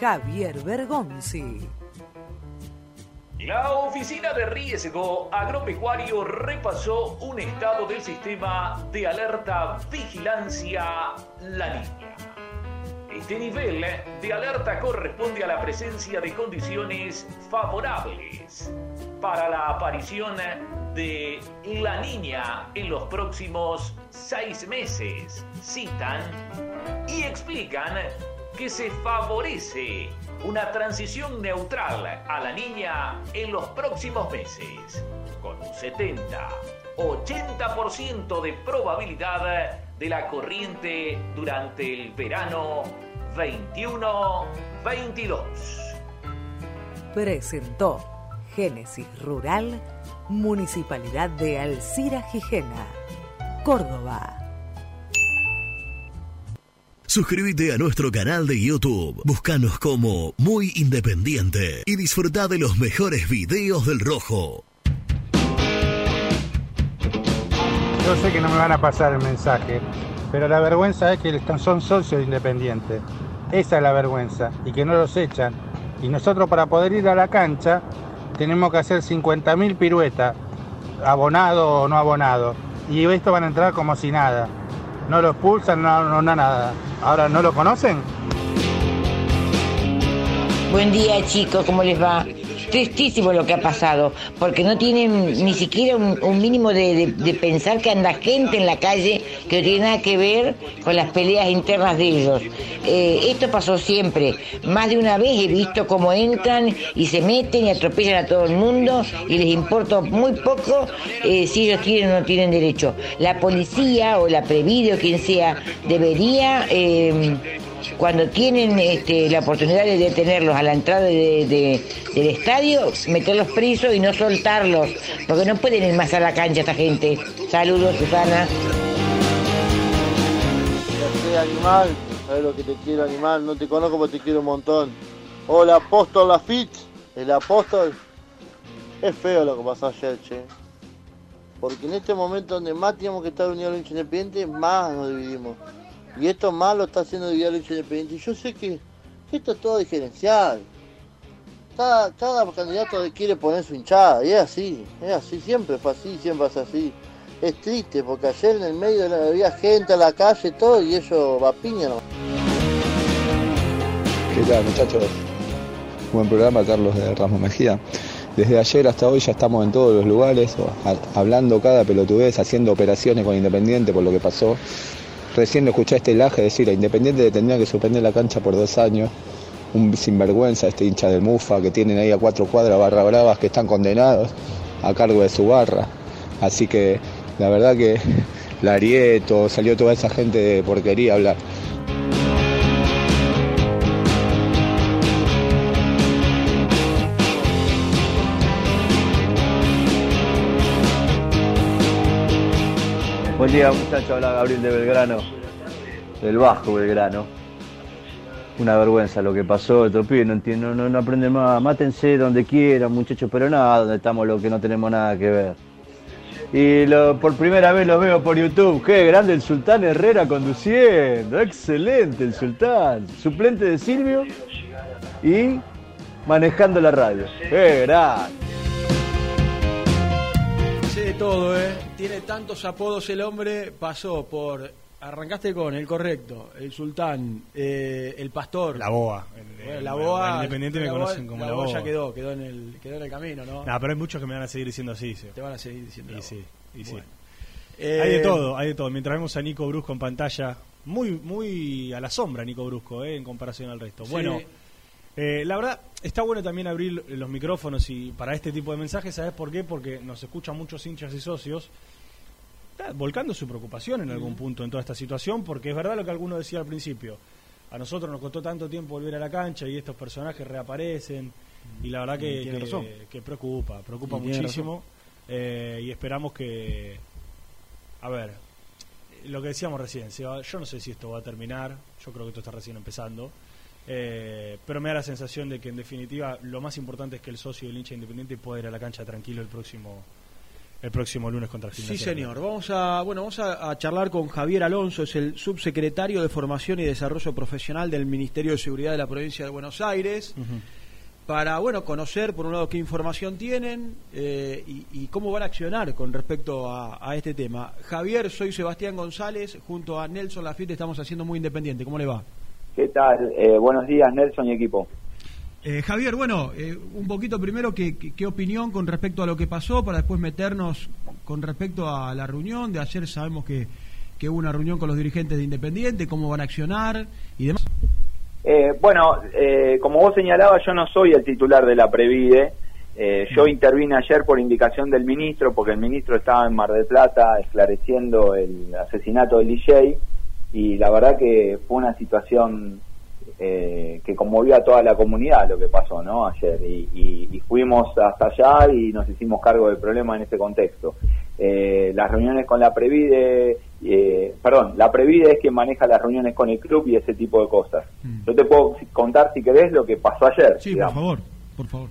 Javier Bergonzi. La oficina de riesgo agropecuario repasó un estado del sistema de alerta vigilancia La Línea. Este nivel de alerta corresponde a la presencia de condiciones favorables para la aparición de la niña en los próximos seis meses. Citan y explican que se favorece una transición neutral a la niña en los próximos meses, con un 70-80% de probabilidad de la corriente durante el verano 21-22. Presentó Génesis Rural, Municipalidad de Alcira Gijena, Córdoba. Suscríbete a nuestro canal de YouTube. Búscanos como Muy Independiente y disfruta de los mejores videos del Rojo. Yo sé que no me van a pasar el mensaje, pero la vergüenza es que son socios independientes. Esa es la vergüenza y que no los echan. Y nosotros para poder ir a la cancha tenemos que hacer 50.000 piruetas, abonado o no abonado. Y esto van a entrar como si nada. No los pulsan, no, no, no nada. Ahora, ¿no lo conocen? Buen día chicos, ¿cómo les va? Tristísimo lo que ha pasado, porque no tienen ni siquiera un, mínimo de, pensar que anda gente en la calle que no tiene nada que ver con las peleas internas de ellos. Eh, esto pasó siempre. Más de una vez he visto cómo entran y se meten y atropellan a todo el mundo y les importa muy poco eh, si ellos tienen o no tienen derecho. La policía o la Previde o quien sea debería... Eh, cuando tienen este, la oportunidad de detenerlos a la entrada del estadio, meterlos presos y no soltarlos, porque no pueden ir más a la cancha esta gente. Saludos, Susana. animal, sabes lo que te quiero animal, no te conozco pero te quiero un montón. Hola apóstol Lafitte, el apóstol. Es feo lo que pasó ayer, che. Porque en este momento donde más teníamos que estar unidos al hincha independiente, más nos dividimos. Y esto más lo está haciendo Villa Lucha Independiente. Yo sé que, esto es todo diferencial. Cada, candidato quiere poner su hinchada, y es así, es así, siempre fue así, siempre es así. Es triste porque ayer en el medio había gente a la calle todo y ellos va piña ¿no? ¿Qué tal muchachos? Buen programa, Carlos de Ramos Mejía. Desde ayer hasta hoy ya estamos en todos los lugares, hablando cada pelotudez, haciendo operaciones con Independiente por lo que pasó. Recién lo escuché a este laje decir a Independiente tendría que suspender la cancha por dos años. Un sinvergüenza este hincha del Mufa que tienen ahí a cuatro cuadras barra bravas que están condenados a cargo de su barra. Así que la verdad que la Arieto, salió toda esa gente de porquería a hablar. Día muchachos, habla Gabriel de Belgrano, del Bajo Belgrano. Una vergüenza lo que pasó, estos pibes no entiendo, no, no aprenden más, mátense donde quieran muchachos, pero nada, donde estamos los que no tenemos nada que ver. Y por primera vez lo veo por YouTube, qué grande el Sultán Herrera conduciendo, excelente el Sultán, suplente de Silvio y manejando la radio, qué grande de todo, ¿eh? Tiene tantos apodos el hombre, pasó por... Arrancaste con el correcto, el sultán, eh, el pastor. La boa. la boa. independiente me conocen como la, boa. ya quedó, quedó en, el, quedó en el camino, ¿no? No, pero hay muchos que me van a seguir diciendo así. Te van a seguir diciendo Y sí, y sí. hay de todo, hay de todo. Mientras vemos a Nico Brusco en pantalla, muy muy a la sombra Nico Brusco, ¿eh? en comparación al resto. Bueno, eh, la verdad, está bueno también abrir los micrófonos y para este tipo de mensajes, ¿sabes por qué? Porque nos escuchan muchos hinchas y socios volcando su preocupación en algún punto en toda esta situación, porque es verdad lo que alguno decía al principio. A nosotros nos costó tanto tiempo volver a la cancha y estos personajes reaparecen y la verdad que, que, preocupa, preocupa muchísimo eh, y esperamos que, a ver, lo que decíamos recién, yo no sé si esto va a terminar, yo creo que esto está recién empezando. Eh, pero me da la sensación de que en definitiva lo más importante es que el socio del hincha independiente pueda ir a la cancha tranquilo el próximo el próximo lunes contra el Sí, señor. Vamos a bueno, vamos a, charlar con Javier Alonso, es el subsecretario de Formación y Desarrollo Profesional del Ministerio de Seguridad de la Provincia de Buenos Aires. Para bueno conocer por un lado qué información tienen eh, y, cómo van a accionar con respecto a, a, este tema. Javier, soy Sebastián González, junto a Nelson Lafitte estamos haciendo muy independiente. ¿Cómo le va? ¿Qué tal? Eh, buenos días, Nelson y equipo. Eh, Javier, bueno, eh, un poquito primero, ¿qué, qué, opinión con respecto a lo que pasó para después meternos con respecto a la reunión de ayer? Sabemos que, que hubo una reunión con los dirigentes de Independiente, cómo van a accionar y demás. Eh, bueno, eh, como vos señalabas, yo no soy el titular de la Previde. Eh, yo intervine ayer por indicación del ministro, porque el ministro estaba en Mar del Plata esclareciendo el asesinato del DJ y la verdad que fue una situación eh, que conmovió a toda la comunidad lo que pasó, ¿no? Ayer y, y- y fuimos hasta allá y nos hicimos cargo del problema en ese contexto. Eh, las reuniones con la Previde, eh, perdón, la Previde es quien maneja las reuniones con el club y ese tipo de cosas. Yo te puedo contar si querés lo que pasó ayer. Sí, digamos. por favor, por favor.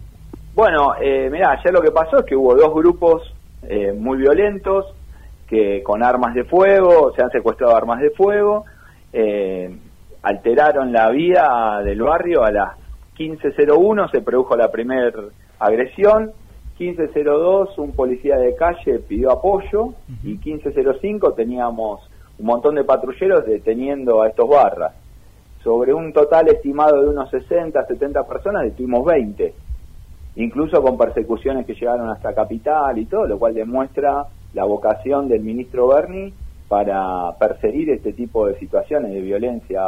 Bueno, eh, mirá, ayer lo que pasó es que hubo dos grupos eh, muy violentos que con armas de fuego, se han secuestrado armas de fuego, eh, alteraron la vía del barrio a las 15.01, se produjo la primera agresión, 15.02 un policía de calle pidió apoyo y 15.05 teníamos un montón de patrulleros deteniendo a estos barras. Sobre un total estimado de unos 60, 70 personas, detuvimos 20 incluso con persecuciones que llegaron hasta Capital y todo, lo cual demuestra la vocación del ministro Berni para perseguir este tipo de situaciones de violencia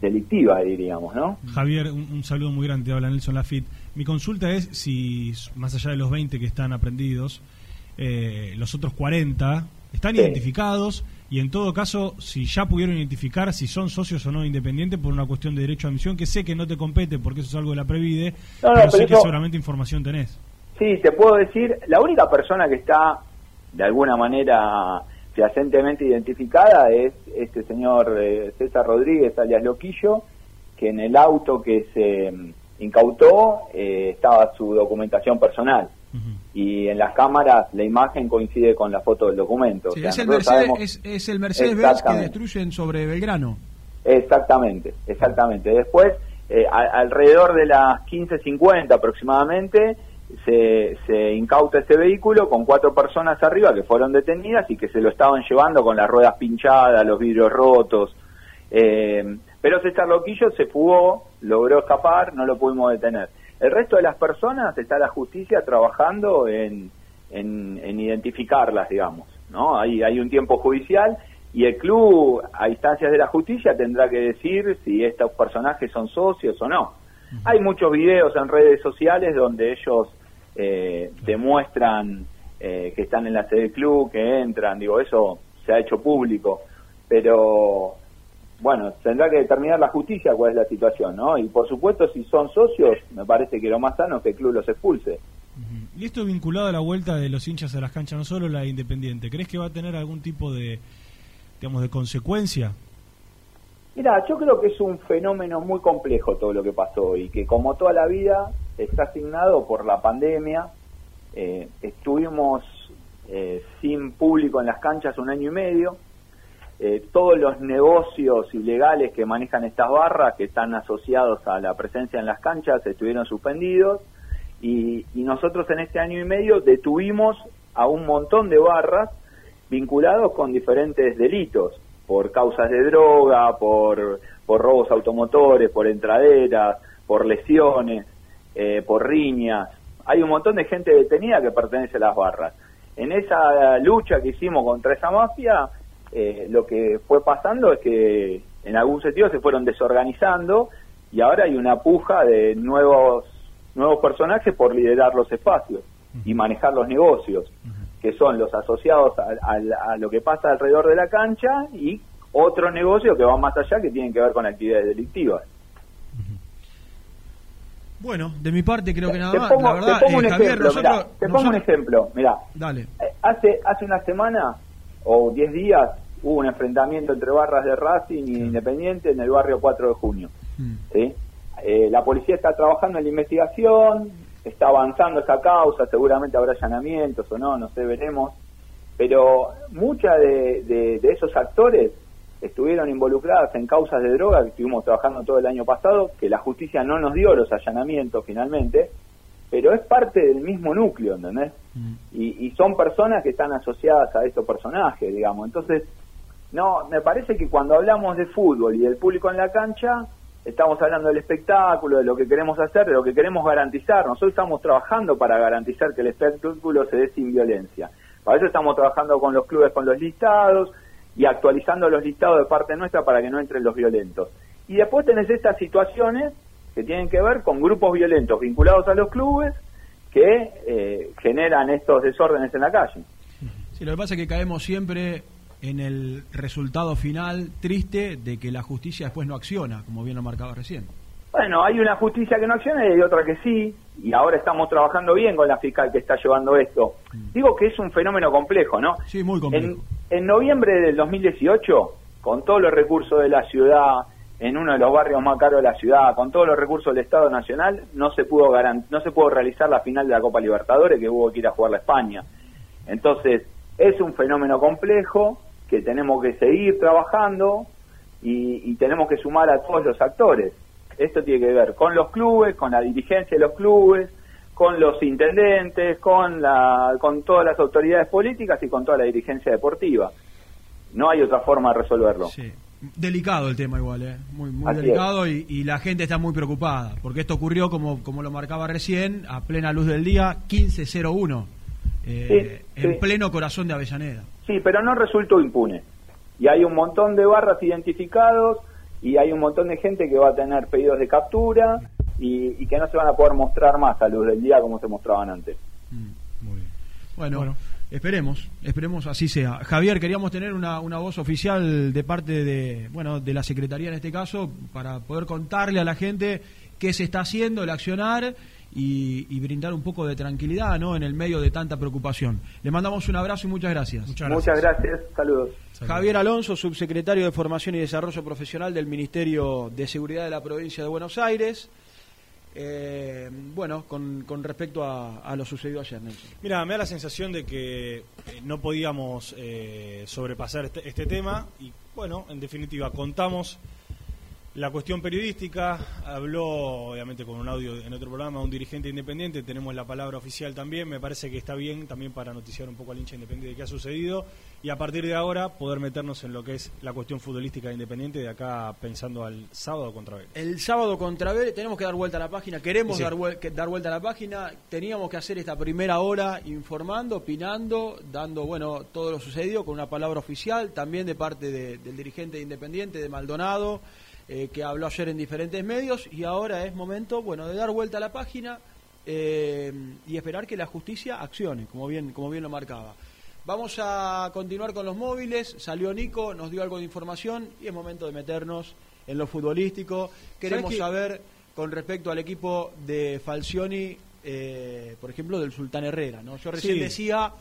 delictiva, diríamos, ¿no? Javier, un, un saludo muy grande, habla Nelson Lafitte. Mi consulta es si, más allá de los 20 que están aprendidos, eh, los otros 40 están Sí. identificados y en todo caso, si ya pudieron identificar si son socios o no independientes por una cuestión de derecho a admisión, que sé que no te compete porque eso es algo de la Previde, No, no, pero sé pero que eso- seguramente información tenés. Sí, te puedo decir, la única persona que está de alguna manera fehacientemente identificada es este señor eh, César Rodríguez, alias Loquillo, que en el auto que se mm, incautó eh, estaba su documentación personal. Y en las cámaras la imagen coincide con la foto del documento. O Sí, sea, es, el nosotros Mercedes, sabemos- es, es el Mercedes-Benz que destruyen sobre Belgrano. Exactamente, exactamente. Después, eh, a- alrededor de las 15.50 aproximadamente, se, se incauta ese vehículo con cuatro personas arriba que fueron detenidas y que se lo estaban llevando con las ruedas pinchadas, los vidrios rotos. Eh, pero César Loquillo se fugó, logró escapar, no lo pudimos detener. El resto de las personas está la justicia trabajando en, en, en identificarlas, digamos. ¿no? Hay, hay un tiempo judicial y el club, a instancias de la justicia, tendrá que decir si estos personajes son socios o no. Hay muchos videos en redes sociales donde ellos eh, demuestran eh, que están en la sede del club, que entran, digo, eso se ha hecho público, pero bueno, tendrá que determinar la justicia cuál es la situación, ¿no? Y por supuesto, si son socios, me parece que lo más sano es que el club los expulse. Y esto vinculado a la vuelta de los hinchas a las canchas, no solo la de Independiente, ¿crees que va a tener algún tipo de, digamos, de consecuencia? Mira, yo creo que es un fenómeno muy complejo todo lo que pasó y que como toda la vida está asignado por la pandemia. Eh, estuvimos eh, sin público en las canchas un año y medio. Eh, todos los negocios ilegales que manejan estas barras, que están asociados a la presencia en las canchas, estuvieron suspendidos. Y, y nosotros en este año y medio detuvimos a un montón de barras vinculados con diferentes delitos, por causas de droga, por, robos automotores, por entraderas, por lesiones, eh, por riñas. Hay un montón de gente detenida que pertenece a las barras. En esa lucha que hicimos contra esa mafia, eh, lo que fue pasando es que en algún sentido se fueron desorganizando y ahora hay una puja de nuevos nuevos personajes por liderar los espacios y manejar los negocios, que son los asociados a, a- a lo que pasa alrededor de la cancha y otros negocios que van más allá que tienen que ver con actividades delictivas. Bueno, de mi parte creo que nada Te más. pongo, la verdad, te pongo eh, un Javier, ejemplo, nosotros, mirá, te pongo un ejemplo, mira, Dale. hace hace una semana o 10 días hubo un enfrentamiento entre barras de Racing y Independiente en el barrio 4 de junio. ¿sí? Eh, la policía está trabajando en la investigación, está avanzando esa causa, seguramente habrá allanamientos o no, no sé, veremos. Pero muchos de, de- de esos actores estuvieron involucradas en causas de droga que estuvimos trabajando todo el año pasado, que la justicia no nos dio los allanamientos finalmente, pero es parte del mismo núcleo, ¿entendés? Y, y son personas que están asociadas a estos personajes, digamos. Entonces, No, me parece que cuando hablamos de fútbol y del público en la cancha, estamos hablando del espectáculo, de lo que queremos hacer, de lo que queremos garantizar. Nosotros estamos trabajando para garantizar que el espectáculo se dé sin violencia. Para eso estamos trabajando con los clubes, con los listados y actualizando los listados de parte nuestra para que no entren los violentos. Y después tenés estas situaciones que tienen que ver con grupos violentos vinculados a los clubes que eh, generan estos desórdenes en la calle. Sí, lo que pasa es que caemos siempre en el resultado final triste de que la justicia después no acciona, como bien lo marcaba recién. Bueno, hay una justicia que no acciona y hay otra que sí, y ahora estamos trabajando bien con la fiscal que está llevando esto. Digo que es un fenómeno complejo, ¿no? Sí, muy complejo. En, en noviembre del 2018, con todos los recursos de la ciudad, en uno de los barrios más caros de la ciudad, con todos los recursos del Estado Nacional, no se pudo no se pudo realizar la final de la Copa Libertadores, que hubo que ir a jugar la España. Entonces, es un fenómeno complejo que tenemos que seguir trabajando y, y tenemos que sumar a todos los actores. Esto tiene que ver con los clubes, con la dirigencia de los clubes, con los intendentes, con, la, con todas las autoridades políticas y con toda la dirigencia deportiva. No hay otra forma de resolverlo. Sí. Delicado el tema igual, ¿eh? muy, muy Así delicado y, y la gente está muy preocupada, porque esto ocurrió, como, como lo marcaba recién, a plena luz del día, 15.01, eh, Sí, en sí. pleno corazón de Avellaneda. Sí, pero no resultó impune. Y hay un montón de barras identificados y hay un montón de gente que va a tener pedidos de captura y, y que no se van a poder mostrar más a luz del día como se mostraban antes. Bueno, esperemos, esperemos así sea. Javier, queríamos tener una, una voz oficial de parte de, bueno, de la Secretaría en este caso, para poder contarle a la gente qué se está haciendo, el accionar y, y brindar un poco de tranquilidad ¿no? en el medio de tanta preocupación. Le mandamos un abrazo y muchas gracias. Muchas gracias, saludos. Javier Alonso, subsecretario de Formación y Desarrollo Profesional del Ministerio de Seguridad de la Provincia de Buenos Aires. Eh, bueno, con, con respecto a, a lo sucedido ayer, Nelson. Mira, me da la sensación de que eh, no podíamos eh, sobrepasar este, este tema y bueno, en definitiva, contamos la cuestión periodística, habló obviamente con un audio en otro programa un dirigente independiente, tenemos la palabra oficial también, me parece que está bien también para noticiar un poco al hincha independiente de qué ha sucedido y a partir de ahora poder meternos en lo que es la cuestión futbolística de independiente de acá pensando al sábado contra Vélez. El sábado contra Vélez tenemos que dar vuelta a la página, queremos Sí. dar, dar vuelta a la página, teníamos que hacer esta primera hora informando, opinando, dando bueno todo lo sucedido con una palabra oficial, también de parte de- del dirigente de Independiente, de Maldonado, eh, que habló ayer en diferentes medios y ahora es momento bueno de dar vuelta a la página eh, y esperar que la justicia accione, como bien, como bien lo marcaba. Vamos a continuar con los móviles. Salió Nico, nos dio algo de información y es momento de meternos en lo futbolístico. Queremos saber con respecto al equipo de Falcioni, eh, por ejemplo, del Sultán Herrera. ¿no? Yo recién Sí. decía,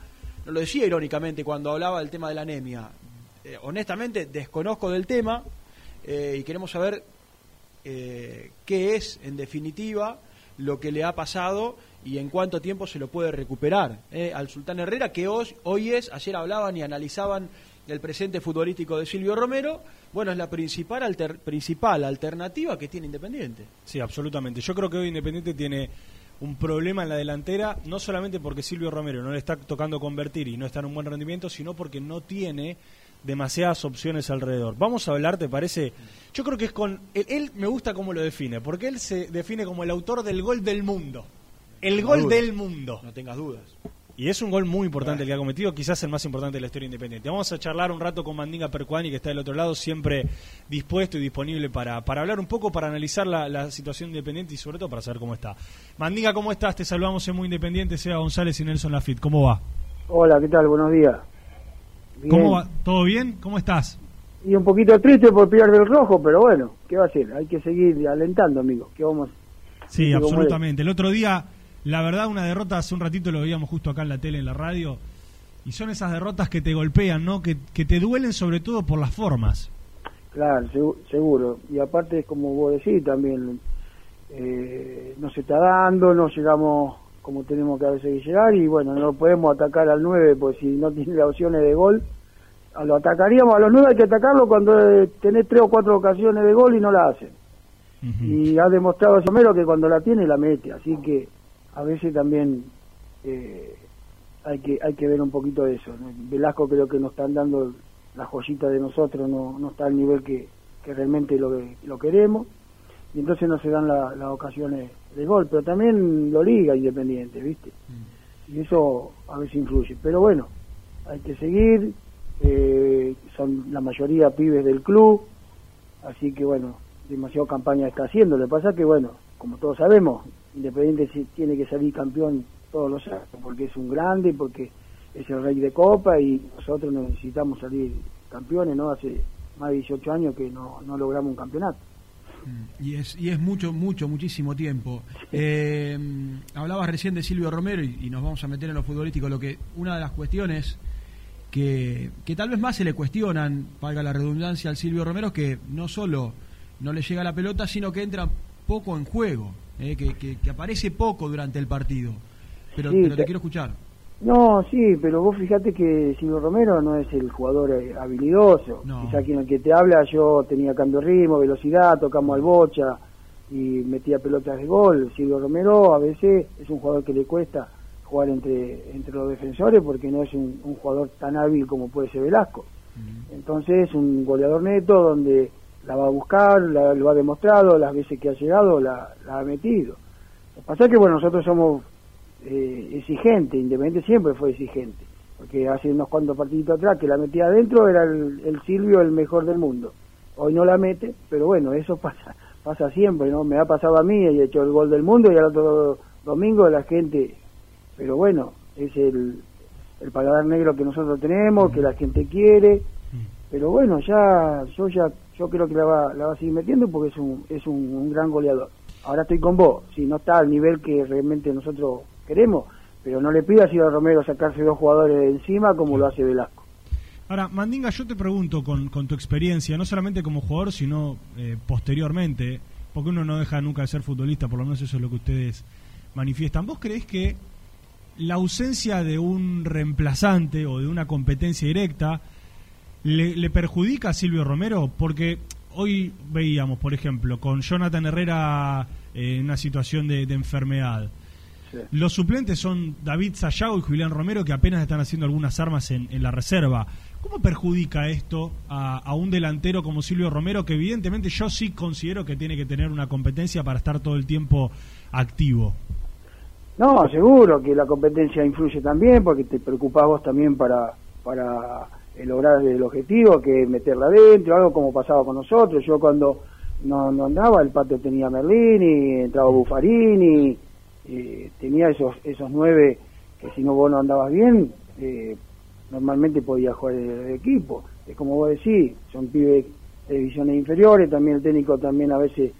no lo decía irónicamente cuando hablaba del tema de la anemia. Eh, honestamente, desconozco del tema eh, y queremos saber eh, qué es, en definitiva, lo que le ha pasado y en cuánto tiempo se lo puede recuperar eh, al Sultán Herrera, que hoy, hoy es, ayer hablaban y analizaban el presente futbolístico de Silvio Romero, bueno, es la principal, alter- principal alternativa que tiene Independiente. Sí, absolutamente. Yo creo que hoy Independiente tiene un problema en la delantera, no solamente porque Silvio Romero no le está tocando convertir y no está en un buen rendimiento, sino porque no tiene demasiadas opciones alrededor. Vamos a hablar, ¿te parece? Yo creo que es con... Él, él me gusta cómo lo define, porque él se define como el autor del gol del mundo. El No gol dudas. del mundo. No tengas dudas. Y es un gol muy importante el que ha cometido, quizás el más importante de la historia independiente. Vamos a charlar un rato con Mandinga Percuani, que está del otro lado, siempre dispuesto y disponible para, para hablar un poco, para analizar la, la situación independiente y sobre todo para saber cómo está. Mandinga, ¿cómo estás? Te saludamos en Muy Independiente, Seba González y Nelson Lafitte. ¿Cómo va? Hola, ¿qué tal? Buenos días. Bien. ¿Cómo va? ¿Todo bien? ¿Cómo estás? Y un poquito triste por pillar del rojo, pero bueno, ¿qué va a hacer? Hay que seguir alentando, amigo. ¿Qué vamos? Sí, absolutamente. El otro día, la verdad, una derrota, hace un ratito lo veíamos justo acá en la tele, en la radio, y son esas derrotas que te golpean, ¿no? Que, que te duelen sobre todo por las formas. Claro, segu- seguro. Y aparte, como vos decís, también eh, no se está dando, no llegamos como tenemos que a veces llegar y bueno, no podemos atacar al 9, pues si no tiene las opciones de gol, lo atacaríamos, a los 9 hay que atacarlo cuando eh, tenés tres o cuatro ocasiones de gol y no la hacen. Y ha demostrado Somero que cuando la tiene la mete, así que a veces también eh, hay que hay que ver un poquito de eso. ¿no? Velasco creo que nos están dando la joyita de nosotros no, no está al nivel que, que realmente lo, lo queremos y entonces no se dan la- las ocasiones de gol, pero también lo liga Independiente, ¿viste? Y eso a veces influye. Pero bueno, hay que seguir, eh, son la mayoría pibes del club, así que bueno, demasiado campaña está haciendo. Lo que pasa que bueno, como todos sabemos, Independiente tiene que salir campeón todos los años, porque es un grande, porque es el rey de copa y nosotros necesitamos salir campeones, ¿no? Hace más de 18 años que no, no logramos un campeonato. Y es, y es mucho, mucho, muchísimo tiempo. Eh, hablabas recién de Silvio Romero y, y nos vamos a meter en lo futbolístico. Lo que una de las cuestiones que, que tal vez más se le cuestionan, valga la redundancia, al Silvio Romero es que no solo no le llega la pelota, sino que entra poco en juego, eh, que, que- que aparece poco durante el partido. Pero, Sí, pero te te- quiero escuchar. No, sí, pero vos fíjate que Silvio Romero no es el jugador eh, habilidoso. Quizá quien el que te habla, yo tenía cambio de ritmo, velocidad, tocamos al bocha y metía pelotas de gol. Silvio Romero a veces es un jugador que le cuesta jugar entre, entre los defensores porque no es un, un jugador tan hábil como puede ser Velasco. Entonces es un goleador neto donde la va a buscar, la- lo ha demostrado, las veces que ha llegado la, la ha metido. Lo que pasa es que bueno, nosotros somos eh, exigentes, Independiente siempre fue exigente, porque hace unos cuantos partiditos atrás que la metía adentro era el, Silvio el mejor del mundo. Hoy no la mete, pero bueno, eso pasa pasa siempre, ¿no? Me ha pasado a mí he hecho el gol del mundo y al otro domingo la gente, pero bueno, es el, el paladar negro que nosotros tenemos, que la gente quiere, pero bueno, ya yo ya yo creo que la va, la va a seguir metiendo porque es un es un gran goleador. Ahora estoy con vos, si no está al nivel que realmente nosotros queremos, pero no le pidas a Romero sacarse dos jugadores de encima como lo hace Velasco. Ahora, Mandinga, yo te pregunto con, con tu experiencia, no solamente como jugador, sino eh, posteriormente, porque uno no deja nunca de ser futbolista, por lo menos eso es lo que ustedes manifiestan. ¿Vos creés que la ausencia de un reemplazante o de una competencia directa le, le perjudica a Silvio Romero? Porque hoy veíamos, por ejemplo, con Jonathan Herrera eh, en una situación de, de enfermedad. Los suplentes son David Sayago y Julián Romero, que apenas están haciendo algunas armas en, en la reserva. ¿Cómo perjudica esto a, a un delantero como Silvio Romero, que evidentemente yo sí considero que tiene que tener una competencia para estar todo el tiempo activo? No, seguro que la competencia influye también porque te preocupás vos también para, para lograr el objetivo, que es meterla adentro, algo como pasaba con nosotros. Yo cuando no, no andaba, el pato tenía Merlini, entraba Buffarini, eh, tenía esos, esos nueve que si no vos no andabas bien, eh, normalmente podías jugar en el equipo. Es como vos decís, son pibes de divisiones inferiores, también el técnico también a veces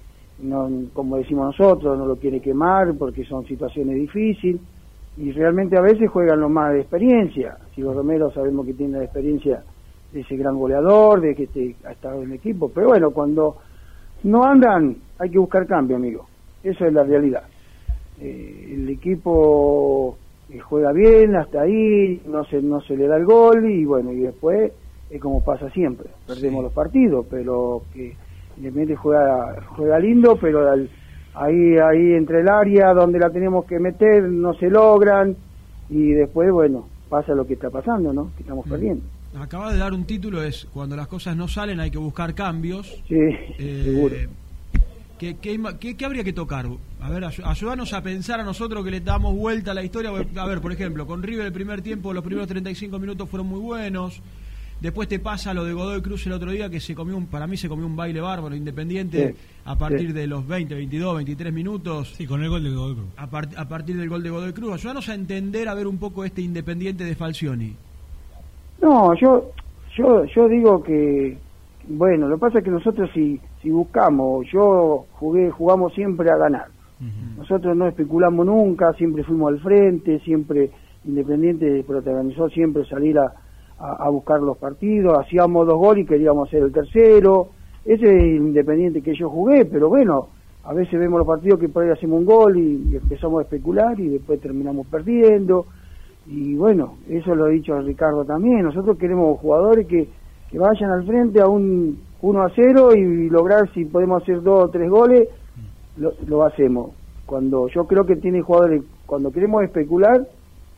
como decimos nosotros, no lo quiere quemar porque son situaciones difíciles y realmente a veces juegan los más de experiencia. Si los Romero sabemos que tiene la experiencia de ese gran goleador, de que te, ha estado en el equipo, pero bueno, cuando no andan hay que buscar cambio, amigo. Eso es la realidad. Eh, el equipo eh, juega bien hasta ahí, no se, no se le da el gol y bueno, y después es como pasa siempre, perdemos los partidos, pero que Independiente juega, juega lindo, pero al- ahí, ahí entre el área donde la tenemos que meter no se logran y después, bueno, pasa lo que está pasando, ¿no? Que estamos perdiendo. Acabas de dar un título, es cuando las cosas no salen hay que buscar cambios. Sí, Eh, seguro. ¿Qué, qué, ima- qué- qué habría que tocar? A ver, ayúdanos a pensar a nosotros que le damos vuelta a la historia. A ver, por ejemplo, con River el primer tiempo, los primeros 35 minutos fueron muy buenos. Después te pasa lo de Godoy Cruz el otro día, que se comió un, para mí se comió un baile bárbaro independiente Sí, a partir sí. de los 20, 22, 23 minutos. Sí, con el gol de Godoy Cruz. A, par- a partir del gol de Godoy Cruz. Ayúdanos a entender, a ver un poco este independiente de Falcioni. No, yo, yo, yo digo que, bueno, lo que pasa es que nosotros si, si buscamos, yo jugué, jugamos siempre a ganar. Nosotros no especulamos nunca, siempre fuimos al frente, siempre Independiente protagonizó siempre salir a, a- a buscar los partidos, hacíamos dos goles y queríamos hacer el tercero. Ese es el Independiente que yo jugué, pero bueno, a veces vemos los partidos que por ahí hacemos un gol y, y empezamos a especular y después terminamos perdiendo. Y bueno, eso lo ha dicho Ricardo también. Nosotros queremos jugadores que, que vayan al frente a un 1 a 0 y lograr si podemos hacer dos o tres goles, lo, lo hacemos. Cuando yo creo que tiene jugadores, cuando queremos especular,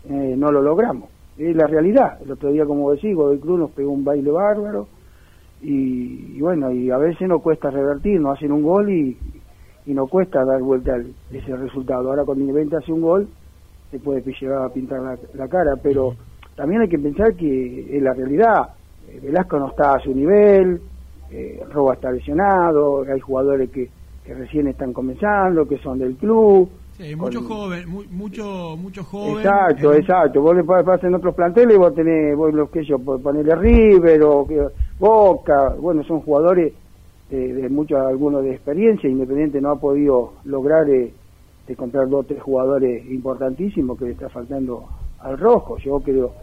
eh, no lo logramos. es la realidad. El otro día, como decís, Godoy Cruz nos pegó un baile bárbaro y, y bueno, y a veces nos cuesta revertir, nos hacen un gol y, y nos cuesta dar vuelta al- ese resultado. Ahora cuando Independiente hace un gol, se puede llegar a pintar la, la cara, pero también hay que pensar que es la realidad. Eh, Velasco no está a su nivel, eh, Roba está lesionado, hay jugadores que, que recién están comenzando, que son del club. Sí, mucho Con- joven, mu- mucho, mucho joven. Exacto, exacto. Vos le pa- pasas en otros planteles, vos tenés, vos los que yo, ponerle River o que- Boca, bueno, son jugadores de, de mucho, algunos de experiencia. Independiente no ha podido lograr eh, de comprar dos o tres jugadores importantísimos que le está faltando al rojo. Yo creo,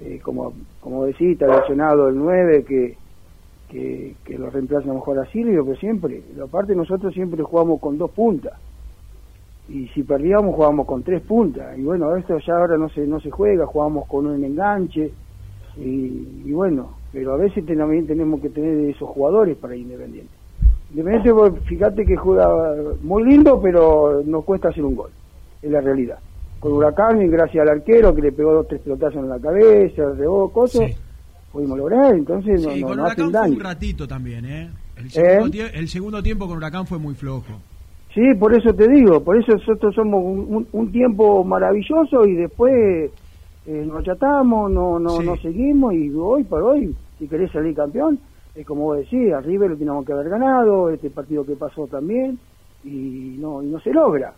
eh, como, como decís, está lesionado el 9 que, que, lo reemplaza mejor a Silvio, pero siempre, aparte nosotros siempre jugamos con dos puntas. Y si perdíamos jugábamos con tres puntas. Y bueno esto ya ahora no se no se juega jugamos con un enganche. Y, y bueno pero a veces también tenemos que tener esos jugadores para Independiente. Independiente fíjate que juega muy lindo pero nos cuesta hacer un gol. Es la realidad con Huracán y gracias al arquero que le pegó dos tres pelotazos en la cabeza rebó cosas pudimos lograr entonces no, Sí, no, con no Huracán fue daño un ratito también, ¿eh? El segundo, ¿Eh? el segundo tiempo con Huracán fue muy flojo. Sí, por eso te digo, por eso nosotros somos un, un- un tiempo maravilloso y después eh, nos achatamos, no, no, no seguimos y hoy por hoy, si querés salir campeón, es como vos decís, a River lo tenemos que haber ganado, este partido que pasó también, y no, y no se logra,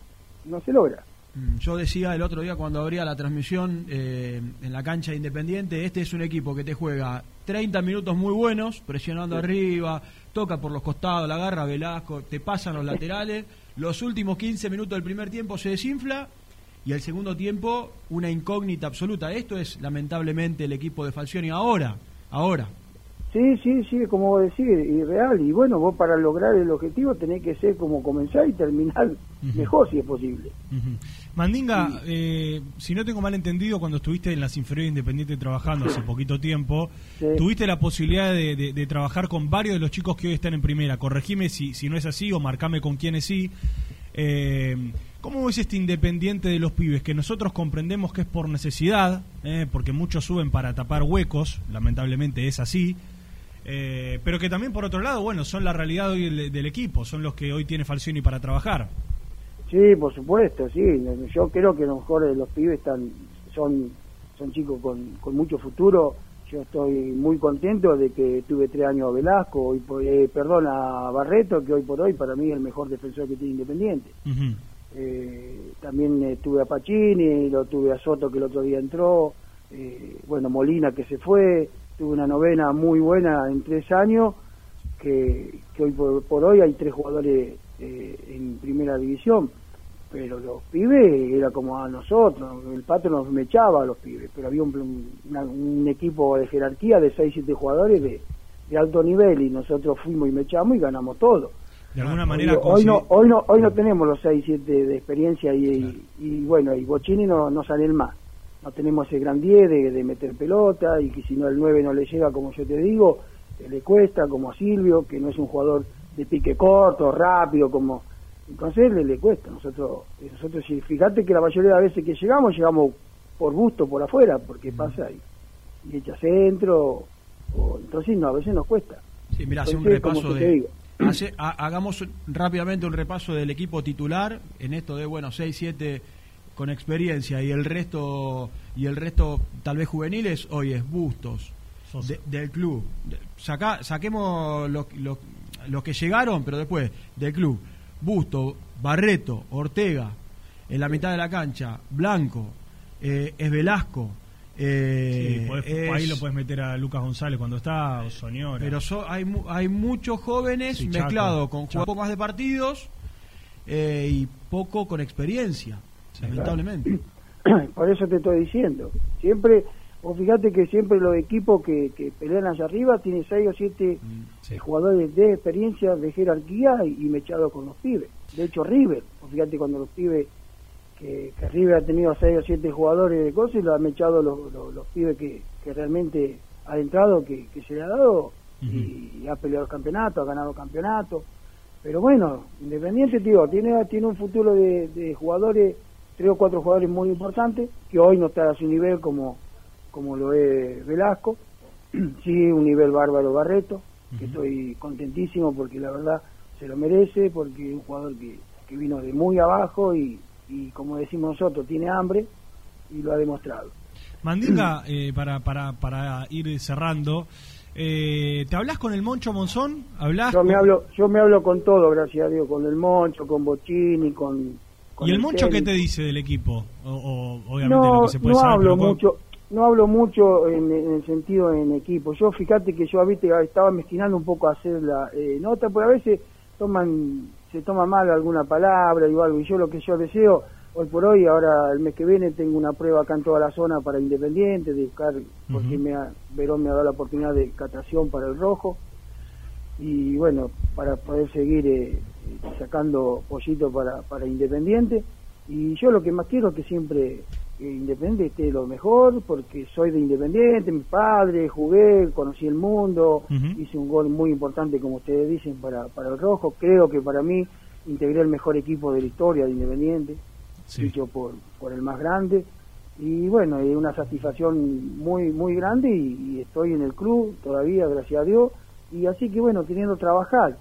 no se logra. Mm, Yo decía el otro día cuando abría la transmisión eh, en la cancha de Independiente, este es un equipo que te juega 30 minutos muy buenos, presionando arriba, toca por los costados, la agarra Velasco, te pasan los laterales, los últimos 15 minutos del primer tiempo se desinfla y el segundo tiempo una incógnita absoluta. Esto es lamentablemente el equipo de Falcioni ahora, ahora. Sí, sí, sí, como vos decís, y real, y bueno, vos para lograr el objetivo tenés que ser como comenzar y terminar mejor si es posible. Mandinga, eh, si no tengo mal entendido, cuando estuviste en las inferiores independientes trabajando hace poquito tiempo, Sí. tuviste la posibilidad de, de- de trabajar con varios de los chicos que hoy están en primera. Corregime si, si no es así o marcame con quiénes sí. Eh, ¿Cómo ves este independiente de los pibes? Que nosotros comprendemos que es por necesidad, eh, porque muchos suben para tapar huecos, lamentablemente es así. eh, pero que también por otro lado, bueno, son la realidad hoy del, del equipo, son los que hoy tiene Falcioni para trabajar. Sí, por supuesto, sí. Yo creo que a lo mejor eh, los pibes están, son, son chicos con, con mucho futuro. Yo estoy muy contento de que tuve tres años a Velasco, hoy por- eh, perdón, a Barreto, que hoy por hoy para mí es el mejor defensor que tiene Independiente. Eh, también eh, tuve a Pacini, lo tuve a Soto que el otro día entró, bueno, Molina que se fue, tuve una novena muy buena en tres años, que, que hoy por, por hoy hay tres jugadores eh, en primera división, pero los pibes era como a nosotros, el pato nos mechaba a los pibes, pero había un, un- una- un equipo de jerarquía de 6, 7 jugadores de, de alto nivel y nosotros fuimos y mechamos y ganamos todo. De alguna Hoy, manera hoy no, consi- hoy no hoy no tenemos los 6, 7 de experiencia y, y, y bueno, y Bochini no, no sale el más. No tenemos ese gran 10 de, de meter pelota y que si no el 9 no le llega, como yo te digo, le cuesta, como a Silvio, que no es un jugador de pique corto, rápido, como... Entonces le, le cuesta. Nosotros, nosotros si- fíjate que la mayoría de las veces que llegamos, llegamos por gusto, por afuera, porque pasa ahí. Y echa centro, o, entonces no, a veces nos cuesta. Sí, mira, hace un repaso de. digo. hace- ha- hagamos rápidamente un repaso del equipo titular en esto de, bueno, 6, 7 con experiencia y el resto y el resto tal vez juveniles hoy es Bustos de- del club saca, saquemos los los- los que llegaron pero después del club Busto Barreto Ortega en la mitad de la cancha Blanco eh, es Velasco eh, Sí, podés- es- ahí lo puedes meter a Lucas González cuando está, o Soñora. pero so- hay, hay muchos jóvenes Sí, mezclados con un poco más de partidos eh, y poco con experiencia, lamentablemente. Por eso te estoy diciendo. Siempre, vos fíjate que siempre los equipos que, que pelean allá arriba tienen seis o siete Mm, jugadores de experiencia, de jerarquía y, y mechados con los pibes. De hecho, River, fíjate cuando los pibes, que, que River ha tenido seis o siete jugadores de cosas y lo han mechado los, los, los pibes que, que realmente ha entrado, que, que se le ha dado y, ha peleado el campeonato, ha ganado campeonato. Pero bueno, Independiente, tío, tiene, tiene un futuro de, de jugadores, tres o cuatro jugadores muy importantes, que hoy no están a su nivel como, como lo es Velasco. sí, un nivel bárbaro Barreto, que estoy contentísimo porque la verdad se lo merece, porque es un jugador que, que vino de muy abajo y, y como decimos nosotros, tiene hambre y lo ha demostrado. Mandinga, eh, para, para, para ir cerrando, eh, ¿te hablas con el Moncho Monzón? ¿Hablas Yo me con- hablo, yo me hablo con todo, gracias a Dios, con el Moncho, con Bochini, con, con ¿Y el Moncho qué técnico. te dice del equipo? O, o, obviamente no, lo que se puede no saber, hablo pero ¿cómo- mucho no hablo mucho en, en el sentido en equipo yo fíjate que yo viste estaba mezquinando un poco a hacer la eh, nota porque a veces toman se toma mal alguna palabra y algo y yo lo que yo deseo hoy por hoy ahora el mes que viene tengo una prueba acá en toda la zona para Independiente de buscar porque me ha, Verón me ha dado la oportunidad de catación para el rojo y bueno, para poder seguir eh, sacando pollito para, para Independiente. Y yo lo que más quiero es que siempre Independiente esté lo mejor, porque soy de Independiente, mi padre, jugué, conocí el mundo, hice un gol muy importante, como ustedes dicen, para, para el Rojo. Creo que para mí integré el mejor equipo de la historia de Independiente, dicho por, por el más grande. Y bueno, es una satisfacción muy, muy grande y, y estoy en el club todavía, gracias a Dios y así que bueno, queriendo trabajar.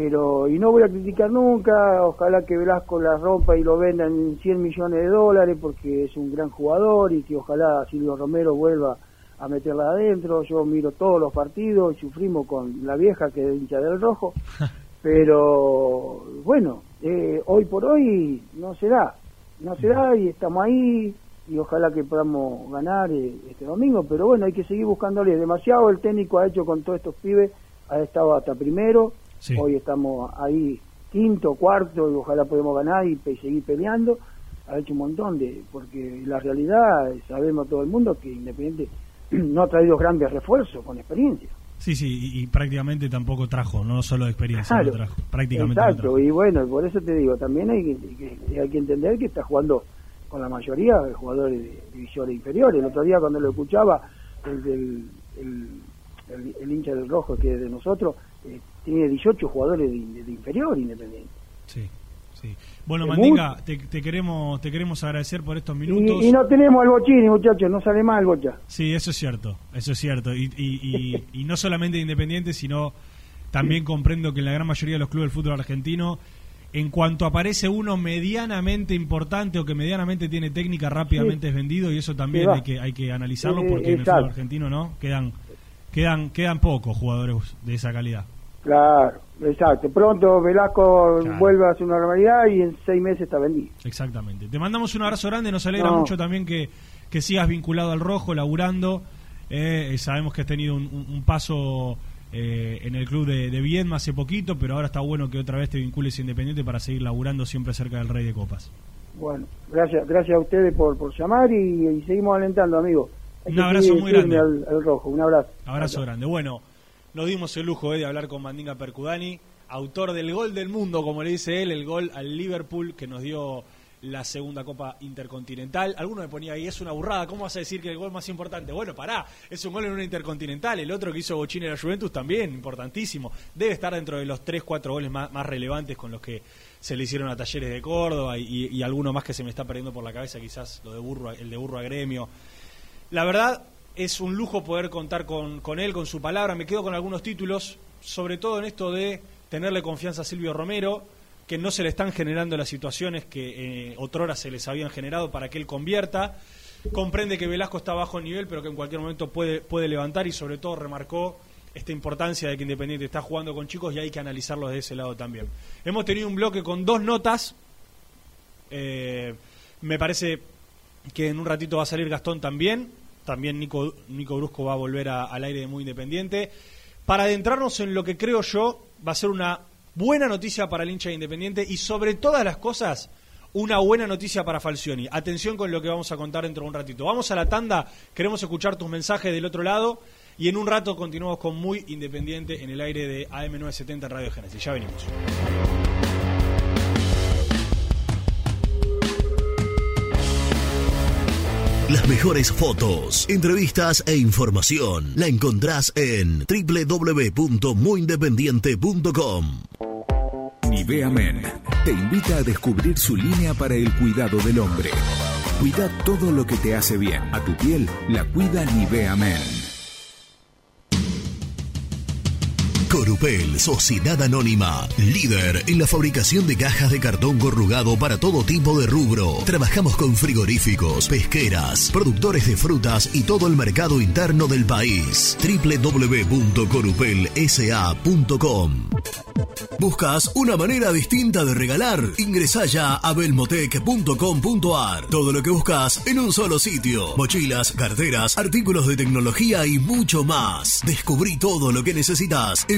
Pero, y no voy a criticar nunca, ojalá que Velasco la rompa y lo venda en 100 millones de dólares porque es un gran jugador y que ojalá Silvio Romero vuelva a meterla adentro. Yo miro todos los partidos y sufrimos con la vieja que es hincha del rojo. Pero bueno, eh, hoy por hoy no se da, no se da y estamos ahí y ojalá que podamos ganar eh, este domingo, pero bueno, hay que seguir buscándole. Demasiado el técnico ha hecho con todos estos pibes, ha estado hasta primero, hoy estamos ahí quinto, cuarto y ojalá podamos ganar y pe- seguir peleando. Ha hecho un montón de, porque la realidad, sabemos todo el mundo que Independiente no ha traído grandes refuerzos con experiencia. Sí, sí, y, y prácticamente tampoco trajo, no solo experiencia, Claro. lo trajo. Prácticamente Exacto, trajo. y bueno, por eso te digo, también hay que, que- hay que entender que está jugando con la mayoría de jugadores de divisiones inferiores. El otro día cuando lo escuchaba, el, del, el, el- el hincha del rojo que es de nosotros, eh, tiene 18 jugadores de, de inferior independiente. Sí, sí. Bueno, Es Mandinga, te, te queremos te queremos agradecer por estos minutos. Y, y no tenemos al bochini, muchachos, no sale más el bocha. Sí, eso es cierto, eso es cierto. Y, y, y, y no solamente Independiente, sino también comprendo que en la gran mayoría de los clubes del fútbol argentino, en cuanto aparece uno medianamente importante o que medianamente tiene técnica, rápidamente es vendido y eso también Sí, hay que hay que analizarlo Eh, porque en el exacto. fútbol argentino no quedan quedan quedan pocos jugadores de esa calidad. Claro, exacto. Pronto Velasco vuelve a hacer una normalidad y en seis meses está vendido. Exactamente. Te mandamos un abrazo grande, nos alegra No. mucho también que, que sigas vinculado al rojo, laburando. Eh, eh, sabemos que has tenido un, un- un paso eh, en el club de, de Viedma hace poquito, pero ahora está bueno que otra vez te vincules Independiente para seguir laburando siempre cerca del Rey de Copas. Bueno, gracias gracias a ustedes por, por llamar y, y seguimos alentando, amigos. Hay Un abrazo muy grande. Al, al rojo, un abrazo. Abrazo grande. Bueno, nos dimos el lujo eh, de hablar con Mandinga Percudani, autor del gol del mundo, como le dice él, el gol al Liverpool que nos dio la segunda Copa Intercontinental. Alguno me ponía ahí, es una burrada, ¿cómo vas a decir que el gol más importante? Bueno, pará, es un gol en una Intercontinental, el otro que hizo Bochini en la Juventus también, importantísimo. Debe estar dentro de los 3, 4 goles más, más relevantes con los que se le hicieron a Talleres de Córdoba y, y alguno más que se me está perdiendo por la cabeza, quizás lo de Burro, el de Burro a Gremio. La verdad es un lujo poder contar con, con él, con su palabra. Me quedo con algunos títulos, sobre todo en esto de tenerle confianza a Silvio Romero, que no se le están generando las situaciones que eh, otrora se les habían generado para que él convierta. Comprende que Velasco está bajo nivel, pero que en cualquier momento puede, puede levantar y sobre todo remarcó esta importancia de que Independiente está jugando con chicos y hay que analizarlo de ese lado también. Hemos tenido un bloque con dos notas. Eh, me parece que en un ratito va a salir Gastón también. También Nico, Nico Brusco va a volver al aire de Muy Independiente. Para adentrarnos en lo que creo yo va a ser una buena noticia para el hincha de Independiente y sobre todas las cosas una buena noticia para Falcioni. Atención con lo que vamos a contar dentro de un ratito. Vamos a la tanda, queremos escuchar tus mensajes del otro lado y en un rato continuamos con Muy Independiente en el aire de AM970 en Radio Génesis. Ya venimos. Las mejores fotos, entrevistas e información la encontrás en www.muyindependiente.com. Nivea Men te invita a descubrir su línea para el cuidado del hombre. Cuida todo lo que te hace bien. A tu piel la cuida Nivea Men. Corupel, Sociedad Anónima, líder en la fabricación de cajas de cartón corrugado para todo tipo de rubro. Trabajamos con frigoríficos, pesqueras, productores de frutas y todo el mercado interno del país. www.corupelsa.com ¿Buscas una manera distinta de regalar? Ingresa ya a belmotec.com.ar. Todo lo que buscas en un solo sitio. Mochilas, carteras, artículos de tecnología y mucho más. Descubrí todo lo que necesitas en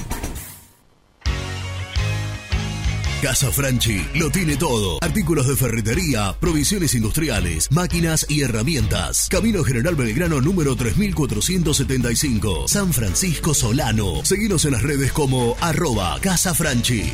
Casa Franchi lo tiene todo. Artículos de ferretería, provisiones industriales, máquinas y herramientas. Camino General Belgrano número 3475. San Francisco Solano. Seguinos en las redes como arroba Casa Franchi.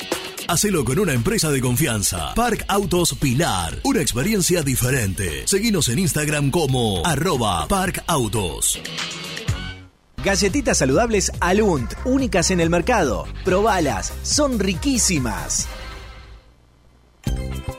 Hacelo con una empresa de confianza. Park Autos Pilar. Una experiencia diferente. Seguinos en Instagram como arroba Park Autos. Galletitas saludables Alunt, únicas en el mercado. Probalas, son riquísimas.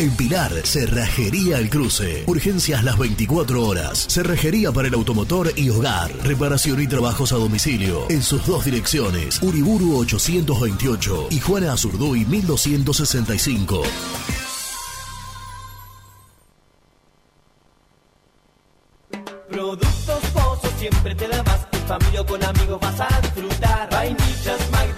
En Pilar, Cerrajería El Cruce. Urgencias las 24 horas. Cerrajería para el automotor y hogar. Reparación y trabajos a domicilio. En sus dos direcciones. Uriburu 828 y Juana Azurduy 1265. Productos Pozos siempre te da más. En familia con amigos vas a disfrutar. Vainillas, magdalenas,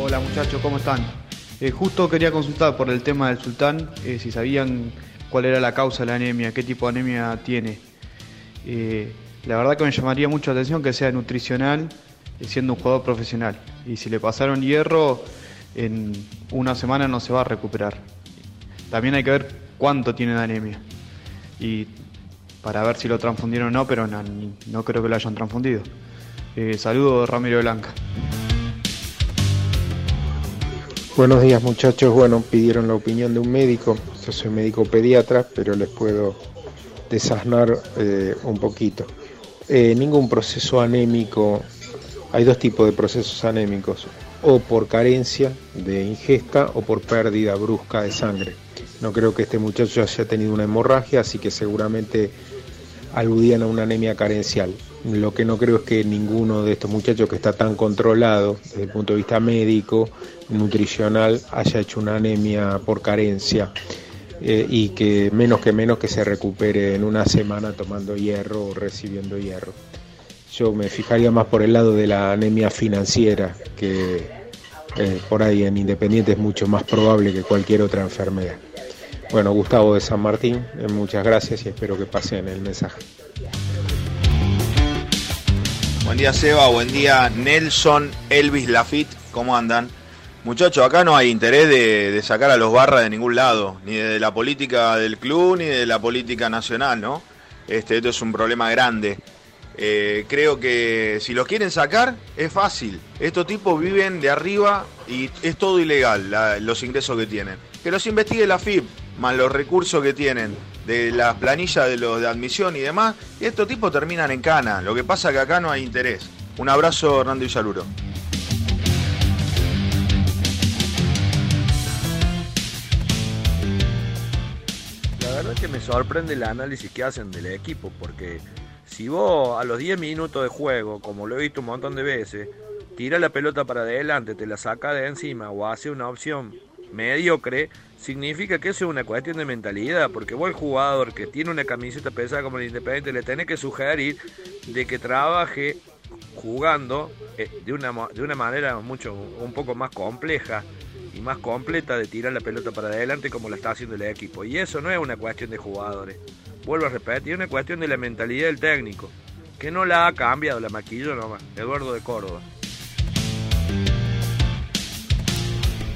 Hola muchachos, ¿cómo están? Eh, justo quería consultar por el tema del sultán, eh, si sabían cuál era la causa de la anemia, qué tipo de anemia tiene. Eh, la verdad que me llamaría mucho la atención que sea nutricional, siendo un jugador profesional. Y si le pasaron hierro, en una semana no se va a recuperar. También hay que ver cuánto tiene de anemia. Y para ver si lo transfundieron o no, pero no, no creo que lo hayan transfundido. Eh, saludos, Ramiro Blanca. Buenos días muchachos, bueno, pidieron la opinión de un médico, yo soy médico pediatra, pero les puedo desasnar eh, un poquito. Eh, ningún proceso anémico, hay dos tipos de procesos anémicos, o por carencia de ingesta o por pérdida brusca de sangre. No creo que este muchacho haya tenido una hemorragia, así que seguramente aludían a una anemia carencial. Lo que no creo es que ninguno de estos muchachos que está tan controlado desde el punto de vista médico, nutricional, haya hecho una anemia por carencia eh, y que menos que menos que se recupere en una semana tomando hierro o recibiendo hierro. Yo me fijaría más por el lado de la anemia financiera, que eh, por ahí en Independiente es mucho más probable que cualquier otra enfermedad. Bueno, Gustavo de San Martín, eh, muchas gracias y espero que pasen el mensaje. Buen día Seba, buen día Nelson, Elvis Lafitte, ¿cómo andan? Muchachos, acá no hay interés de, sacar a los barras de ningún lado, ni de la política del club, ni de la política nacional, ¿no? Este, esto es un problema grande. Eh, creo que si los quieren sacar, es fácil. Estos tipos viven de arriba y es todo ilegal los ingresos que tienen. Que los investigue la FIP, más los recursos que tienen de las planillas de los de admisión y demás. Y estos tipos terminan en cana. Lo que pasa que acá no hay interés. Un abrazo, Hernando Villaluro. La verdad que me sorprende el análisis que hacen del equipo, porque si vos a los 10 minutos de juego, como lo he visto un montón de veces, tira la pelota para adelante, te la saca de encima o hace una opción mediocre, significa que eso es una cuestión de mentalidad, porque vos el jugador que tiene una camiseta pesada como el Independiente le tenés que sugerir de que trabaje jugando eh, de, una, de una manera mucho un poco más compleja y más completa de tirar la pelota para adelante como lo está haciendo el equipo. Y eso no es una cuestión de jugadores. Vuelvo a repetir, es una cuestión de la mentalidad del técnico, que no la ha cambiado, la maquilló nomás, Eduardo de Córdoba.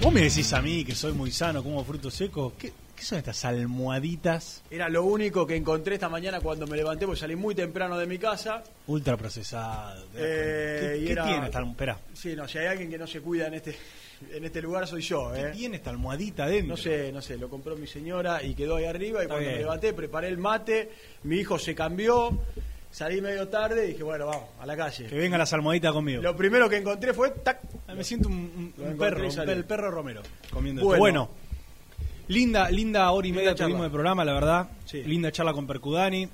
Vos me decís a mí que soy muy sano, como frutos secos. ¿Qué, qué son estas almohaditas Era lo único que encontré esta mañana cuando me levanté, porque salí muy temprano de mi casa. ultra procesadas? Eh, ¿Qué, y qué era- tiene esta alm- Esperá. Sí, no, si hay alguien que no se cuida en este en este lugar soy yo, ¿eh? ¿Qué tiene esta almohadita adentro? No sé, no sé, lo compró mi señora y quedó ahí arriba y Está cuando bien. me levanté preparé el mate, mi hijo se cambió, salí medio tarde y dije, bueno, vamos, a la calle. Que vengan las almohaditas conmigo. Lo primero que encontré fue tac, Ah, Me siento un, perro, un el perro Romero comiendo Bueno. Bueno, linda, linda hora y Linda media charla. tuvimos de programa, la verdad. Sí. Linda charla con Percudani.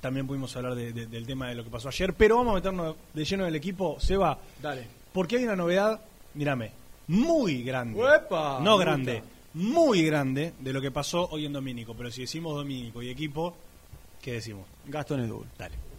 También pudimos hablar de- de- del tema de lo que pasó ayer. Pero vamos a meternos de lleno en el equipo. Seba, dale. porque hay una novedad, mírame, muy grande. ¡Uepa! no grande, gusta. muy grande de lo que pasó hoy en Domínico. Pero si decimos Domínico y equipo, ¿qué decimos? Gastón Edul. Dale.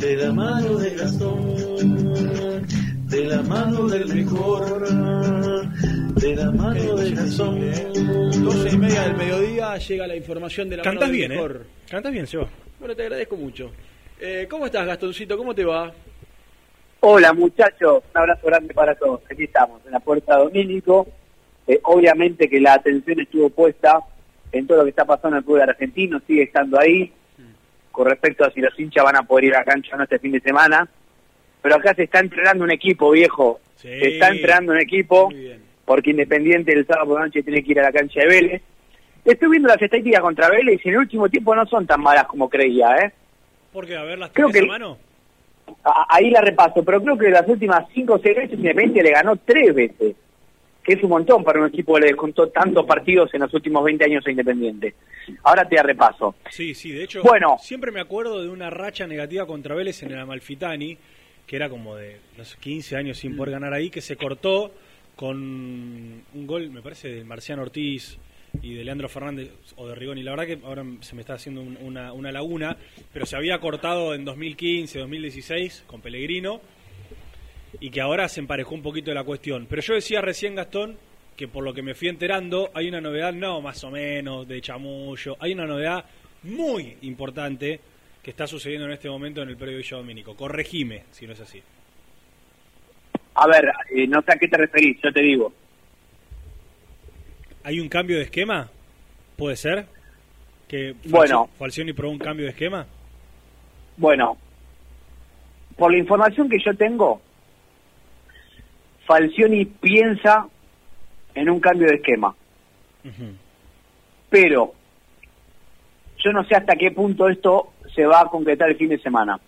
de la mano de Gastón, de la mano del mejor, de la mano de Gastón. 12 y media del mediodía llega la información de la mano Cantás del bien, ¿eh? Cantás bien, Seba. Bueno, te agradezco mucho. Eh, ¿Cómo estás, Gastoncito? ¿Cómo te va? Hola muchachos, un abrazo grande para todos. Aquí estamos, en la puerta Domínico. Eh, obviamente que la atención estuvo puesta en todo lo que está pasando en el fútbol argentino, sigue estando ahí. Con respecto a si los hinchas van a poder ir a cancha o no este fin de semana. Pero acá se está entrenando un equipo, viejo. Se está entrenando un equipo, porque Independiente el sábado por la noche tiene que ir a la cancha de Vélez. Estoy viendo las estadísticas contra Vélez y en el último tiempo no son tan malas como creía, ¿eh? Porque, a ver, las Creo que- mano. Ahí la repaso, pero creo que las últimas cinco o seis veces Independiente le ganó tres veces, que es un montón para un equipo que le descontó tantos partidos en los últimos 20 años a Independiente. Ahora te repaso. Sí, sí, de hecho, Bueno. siempre me acuerdo de una racha negativa contra Vélez en el Amalfitani, que era como de los 15 años sin poder ganar ahí, que se cortó con un gol, me parece, de Marciano Ortiz y de Leandro Fernández o de Rigoni. La verdad que ahora se me está haciendo un- una, una laguna, pero se había cortado en 2015, 2016 con Pellegrino y que ahora se emparejó un poquito la cuestión. Pero yo decía recién, Gastón, que por lo que me fui enterando, hay una novedad, no más o menos, de chamullo, hay una novedad muy importante que está sucediendo en este momento en el predio Villa Domínico. Corregime si no es así. A ver, eh, no sé a qué te referís, yo te digo. ¿Hay un cambio de esquema? ¿Puede ser? ¿Que Bueno. Falcioni probó un cambio de esquema? Bueno, por la información que yo tengo, Falcioni piensa en un cambio de esquema. Pero yo no sé hasta qué punto esto se va a concretar el fin de semana.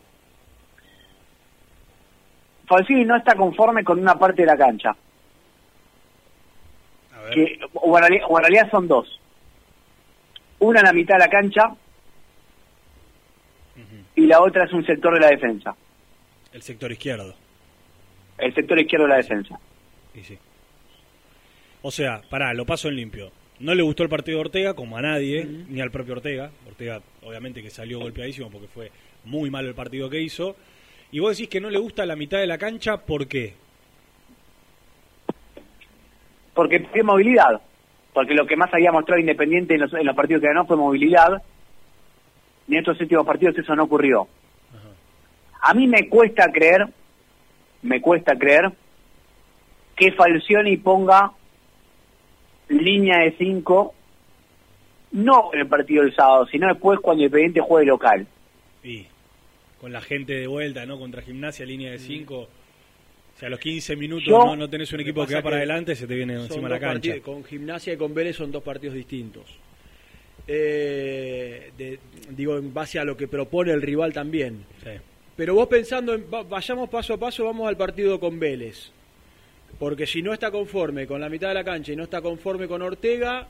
Falcioni no está conforme con una parte de la cancha. Que, o, en realidad, o en realidad son dos. Una en la mitad de la cancha y la otra es un sector de la defensa. El sector izquierdo. El sector izquierdo de la defensa. Y sí. O sea, pará, lo paso en limpio. No le gustó el partido de Ortega, como a nadie, ni al propio Ortega. Ortega, obviamente, que salió golpeadísimo porque fue muy malo el partido que hizo. Y vos decís que no le gusta la mitad de la cancha, ¿por qué? Porque fue movilidad. Porque lo que más había mostrado Independiente en los, en los partidos que ganó fue movilidad. Y en estos últimos partidos eso no ocurrió. A mí me cuesta creer, me cuesta creer que Falcioni ponga línea de 5 no en el partido del sábado, sino después cuando Independiente juegue local. Y con la gente de vuelta, ¿no? Contra Gimnasia, línea de 5. O sea, a los 15 minutos Yo- no, no tenés un equipo que va para que adelante, se te viene encima la dos cancha. partidos- con Gimnasia y con Vélez son dos partidos distintos. Eh, de- digo, en base a lo que propone el rival también. Pero vos pensando, en, va- vayamos paso a paso, vamos al partido con Vélez. Porque si no está conforme con la mitad de la cancha y no está conforme con Ortega,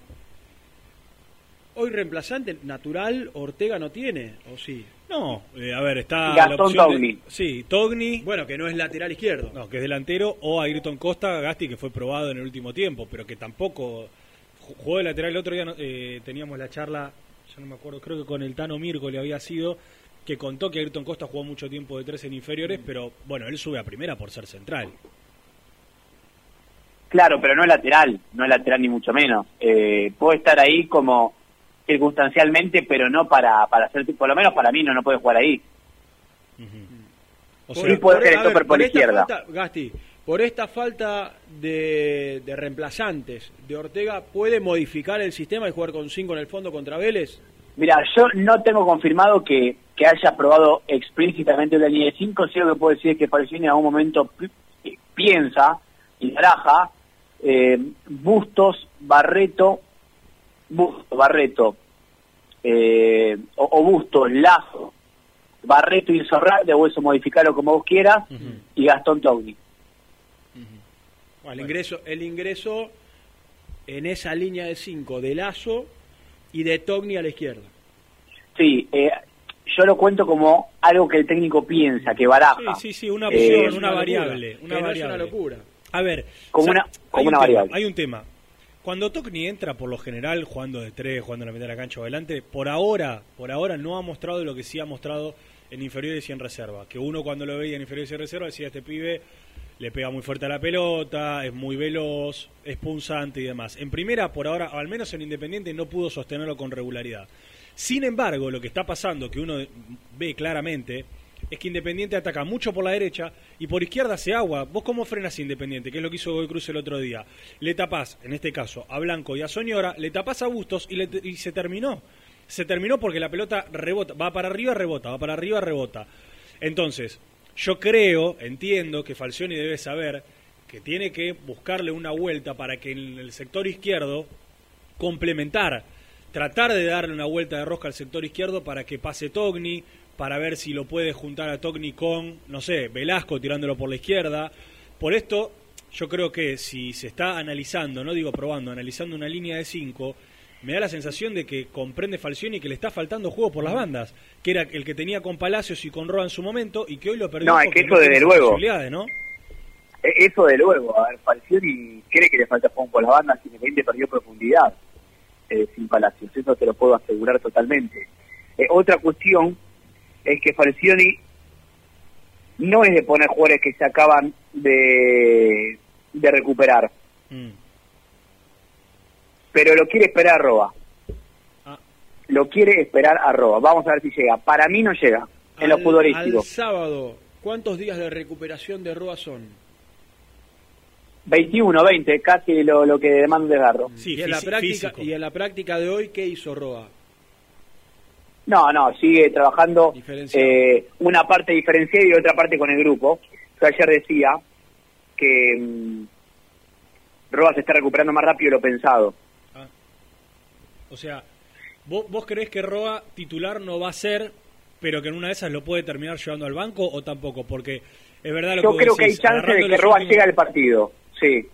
hoy reemplazante natural Ortega no tiene, ¿o sí? No, eh, a ver, está Gastón la opción de- Togni. sí, Togni. Bueno, que no es lateral izquierdo. No, que es delantero, o Ayrton Costa, Gasti, que fue probado en el último tiempo, pero que tampoco ju- jugó de lateral. El otro día no- eh, teníamos la charla, ya no me acuerdo, creo que con el Tano Mirko le había sido, que contó que Ayrton Costa jugó mucho tiempo de tres en inferiores, pero bueno, él sube a primera por ser central. Claro, pero no es lateral, no es lateral ni mucho menos. Eh, puede estar ahí como circunstancialmente, pero no para, para hacer, por lo menos para mí no, no puede jugar ahí. O Sí puede ser a stopper por esta izquierda. falta- Gasti, por esta falta de, de reemplazantes de Ortega, ¿puede modificar el sistema y jugar con 5 en el fondo contra Vélez? Mira, yo no tengo confirmado que, que haya probado explícitamente la línea de 5, sí lo que puedo decir que Falcioni en algún momento pi- piensa y baraja eh, Bustos, Barreto, Bustos, Barreto, eh, o, o Bustos, Lazo, Barreto y Insorralde, o eso modificarlo como vos quieras, y Gastón Togni. El ingreso, el ingreso en esa línea de 5 de Lazo y de Togni a la izquierda. Sí, eh, yo lo cuento como algo que el técnico piensa, que baraja. Sí, sí, sí, una Eh, opción, una, variable. Una que no es variable. una locura. A ver, Como una- como hay un una tema, variable. Hay un tema. Cuando Tocni entra, por lo general, jugando de tres, jugando en la mitad de la cancha o adelante, por ahora, por ahora no ha mostrado lo que sí ha mostrado en inferiores y en reserva. Que uno cuando lo veía en inferiores y en reserva decía, este pibe le pega muy fuerte a la pelota, es muy veloz, es punzante y demás. En primera, por ahora, al menos en Independiente, no pudo sostenerlo con regularidad. Sin embargo, lo que está pasando, que uno ve claramente, es que Independiente ataca mucho por la derecha y por izquierda se agua. ¿Vos cómo frenas Independiente? Que es lo que hizo Godoy Cruz el otro día. Le tapás, en este caso, a Blanco y a Soñora, le tapás a Bustos y, le- y se terminó. Se terminó porque la pelota rebota, va para arriba, rebota, va para arriba, rebota. Entonces, yo creo, entiendo que Falcioni debe saber que tiene que buscarle una vuelta para que en el sector izquierdo complementar, tratar de darle una vuelta de rosca al sector izquierdo para que pase Togni, para ver si lo puede juntar a Togni con, no sé, Velasco tirándolo por la izquierda. Por esto, yo creo que si se está analizando, no digo probando, analizando una línea de 5, me da la sensación de que comprende Falcioni que le está faltando juego por las bandas, que era el que tenía con Palacios y con Roa en su momento y que hoy lo perdió No, es que eso desde luego. ¿no? E- Eso de luego, a ver, Falcioni cree que le falta fondo por las bandas y Independiente perdió profundidad eh, sin Palacios, eso te lo puedo asegurar totalmente. Eh, otra cuestión es que Falcioni no es de poner jugadores que se acaban de, de recuperar, Mm. Pero lo quiere esperar a Roa. Ah. Lo quiere esperar a Roa. Vamos a ver si llega. Para mí no llega en lo Al- futbolístico. Al sábado, ¿cuántos días de recuperación de Roa son? 21, 20, casi lo, lo que demanda de Garro. y, en la práctica, y en la práctica de hoy, ¿qué hizo Roa? No, no, sigue trabajando eh, una parte diferenciada y otra parte con el grupo. Yo ayer decía que mm, Roa se está recuperando más rápido de lo pensado. O sea, ¿vos, ¿vos creés que Roa titular no va a ser, pero que en una de esas lo puede terminar llevando al banco o tampoco? Porque es verdad lo Yo que vos creo que hay chance de que Roa últimos- llegue al partido. Sí.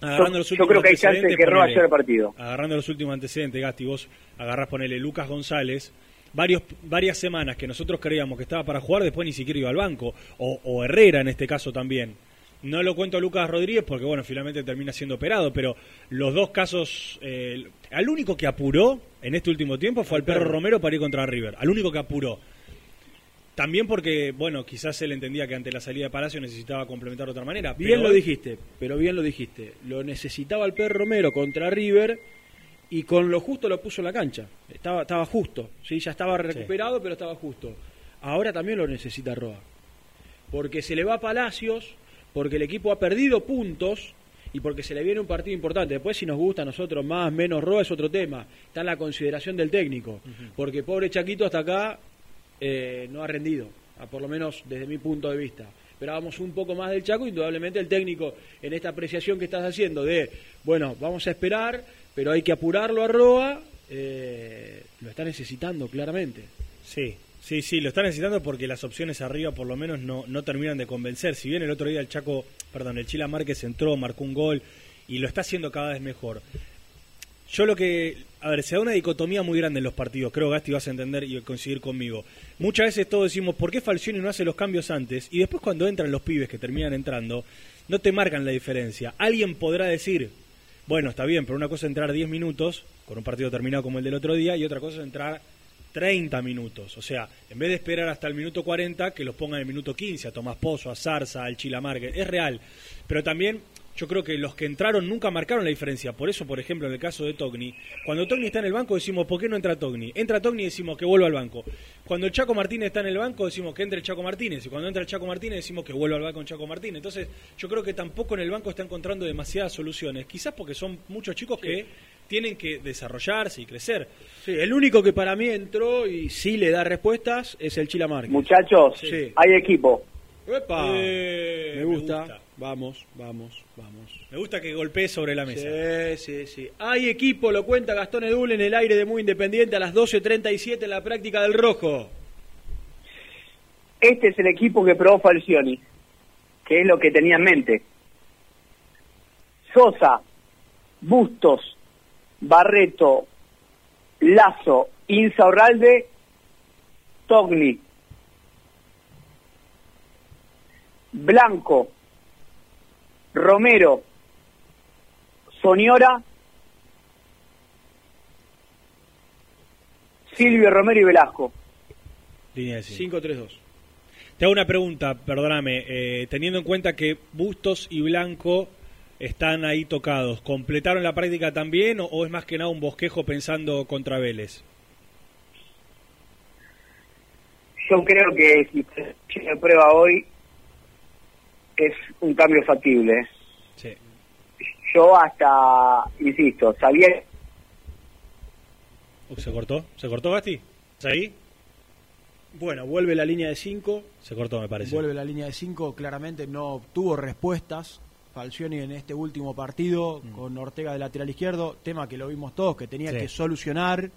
agarrando Yo- los yo creo que hay chance de que Roa llegue al partido. Agarrando los últimos antecedentes, Gasti, vos agarrás, ponele Lucas González. Varios, varias semanas que nosotros creíamos que estaba para jugar, después ni siquiera iba al banco. O, o Herrera en este caso también. No lo cuento a Lucas Rodríguez porque, bueno, finalmente termina siendo operado, pero los dos casos, eh, al único que apuró en este último tiempo fue al Perro Romero para ir contra River, al único que apuró. También porque, bueno, quizás él entendía que ante la salida de Palacio necesitaba complementar de otra manera. Bien pero lo dijiste, pero bien lo dijiste. Lo necesitaba el Perro Romero contra River y con lo justo lo puso en la cancha. Estaba, estaba justo, ¿sí? ya estaba recuperado, pero estaba justo. Ahora también lo necesita Roa. Porque se le va a Palacios, porque el equipo ha perdido puntos y porque se le viene un partido importante. Después, si nos gusta a nosotros más, menos Roa es otro tema. Está en la consideración del técnico. Porque pobre Chaquito hasta acá eh, no ha rendido, a por lo menos desde mi punto de vista. Esperábamos un poco más del Chaco, indudablemente el técnico en esta apreciación que estás haciendo de, bueno, vamos a esperar, pero hay que apurarlo a Roa, eh, lo está necesitando claramente. Sí, sí, sí, lo está necesitando porque las opciones arriba por lo menos no, no terminan de convencer. Si bien el otro día el Chaco, perdón, el Chila Márquez entró, marcó un gol y lo está haciendo cada vez mejor. Yo lo que, a ver, se da una dicotomía muy grande en los partidos, creo Gasti vas a entender y coincidir conmigo. Muchas veces todos decimos, ¿por qué Falcioni no hace los cambios antes? Y después cuando entran los pibes que terminan entrando, no te marcan la diferencia. Alguien podrá decir, bueno, está bien, pero una cosa es entrar 10 minutos con un partido terminado como el del otro día y otra cosa es entrar 30 minutos. O sea, en vez de esperar hasta el minuto 40, que los pongan en el minuto 15, a Tomás Pozo, a Zarza, al Chilamarque. Es real. Pero también yo creo que los que entraron nunca marcaron la diferencia. Por eso, por ejemplo, en el caso de Togni, cuando Togni está en el banco decimos, ¿por qué no entra Togni? Entra Togni y decimos que vuelva al banco. Cuando el Chaco Martínez está en el banco decimos que entre el Chaco Martínez. Y cuando entra el Chaco Martínez decimos que vuelva al banco con Chaco Martínez. Entonces, yo creo que tampoco en el banco está encontrando demasiadas soluciones. Quizás porque son muchos chicos que tienen que desarrollarse y crecer. Sí, el único que para mí entró y sí le da respuestas es el Chila Márquez. Muchachos, Sí. hay equipo. ¡Epa! Eh, me, me gusta. Vamos, vamos, vamos. Me gusta que golpee sobre la mesa. Sí, sí, sí. Hay equipo, lo cuenta Gastón Edul en el aire de Muy Independiente a las 12.37 en la práctica del Rojo. Este es el equipo que probó Falcioni, que es lo que tenía en mente. Sosa, Bustos, Barreto, Lazo, Insaurralde, Togni, Blanco, Romero, Soñora, Silvio Romero y Velasco. Línea de cinco. 5-3-2. Te hago una pregunta, perdóname. eh, teniendo en cuenta que Bustos y Blanco están ahí tocados, ¿completaron la práctica también o, o es más que nada un bosquejo pensando contra Vélez? Yo creo que si se prueba hoy es un cambio factible. Sí. Yo hasta, insisto, sabía Uh, ¿Se cortó? ¿Se cortó, Gasti? ¿Estás ahí? Bueno, vuelve la línea de 5. Se cortó, me parece. Vuelve la línea de 5. Claramente no obtuvo respuestas. Falcioni en este último partido con Ortega de lateral izquierdo. Tema que lo vimos todos, que tenía Sí. que solucionar.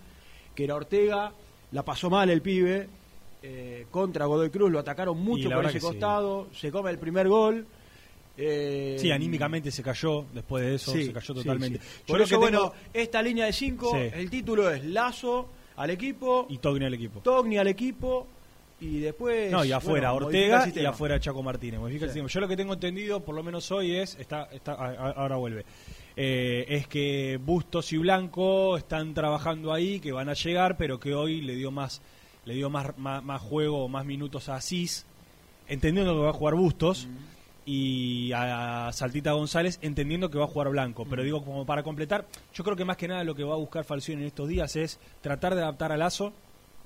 Que era Ortega. La pasó mal el pibe. Eh, contra Godoy Cruz lo atacaron mucho por ese sí. costado. Se come el primer gol. eh, Sí, anímicamente se cayó después de eso, Sí, se cayó totalmente. sí. Yo Por lo eso, que tengo- bueno, esta línea de 5, Sí. el título es Lazo al equipo, Y Togni al equipo. Togni al equipo y después... No, y afuera bueno, Ortega y afuera Chaco Martínez. Yo lo que tengo entendido, por lo menos hoy, es. está, está Ahora vuelve. Eh, es que Bustos y Blanco están trabajando ahí, que van a llegar, pero que hoy le dio más le dio más, más, más juego o más minutos a Asís, entendiendo que va a jugar Bustos. Y a Saltita González entendiendo que va a jugar Blanco. Pero digo, como para completar, yo creo que más que nada lo que va a buscar Falcioni en estos días es tratar de adaptar a Lazo,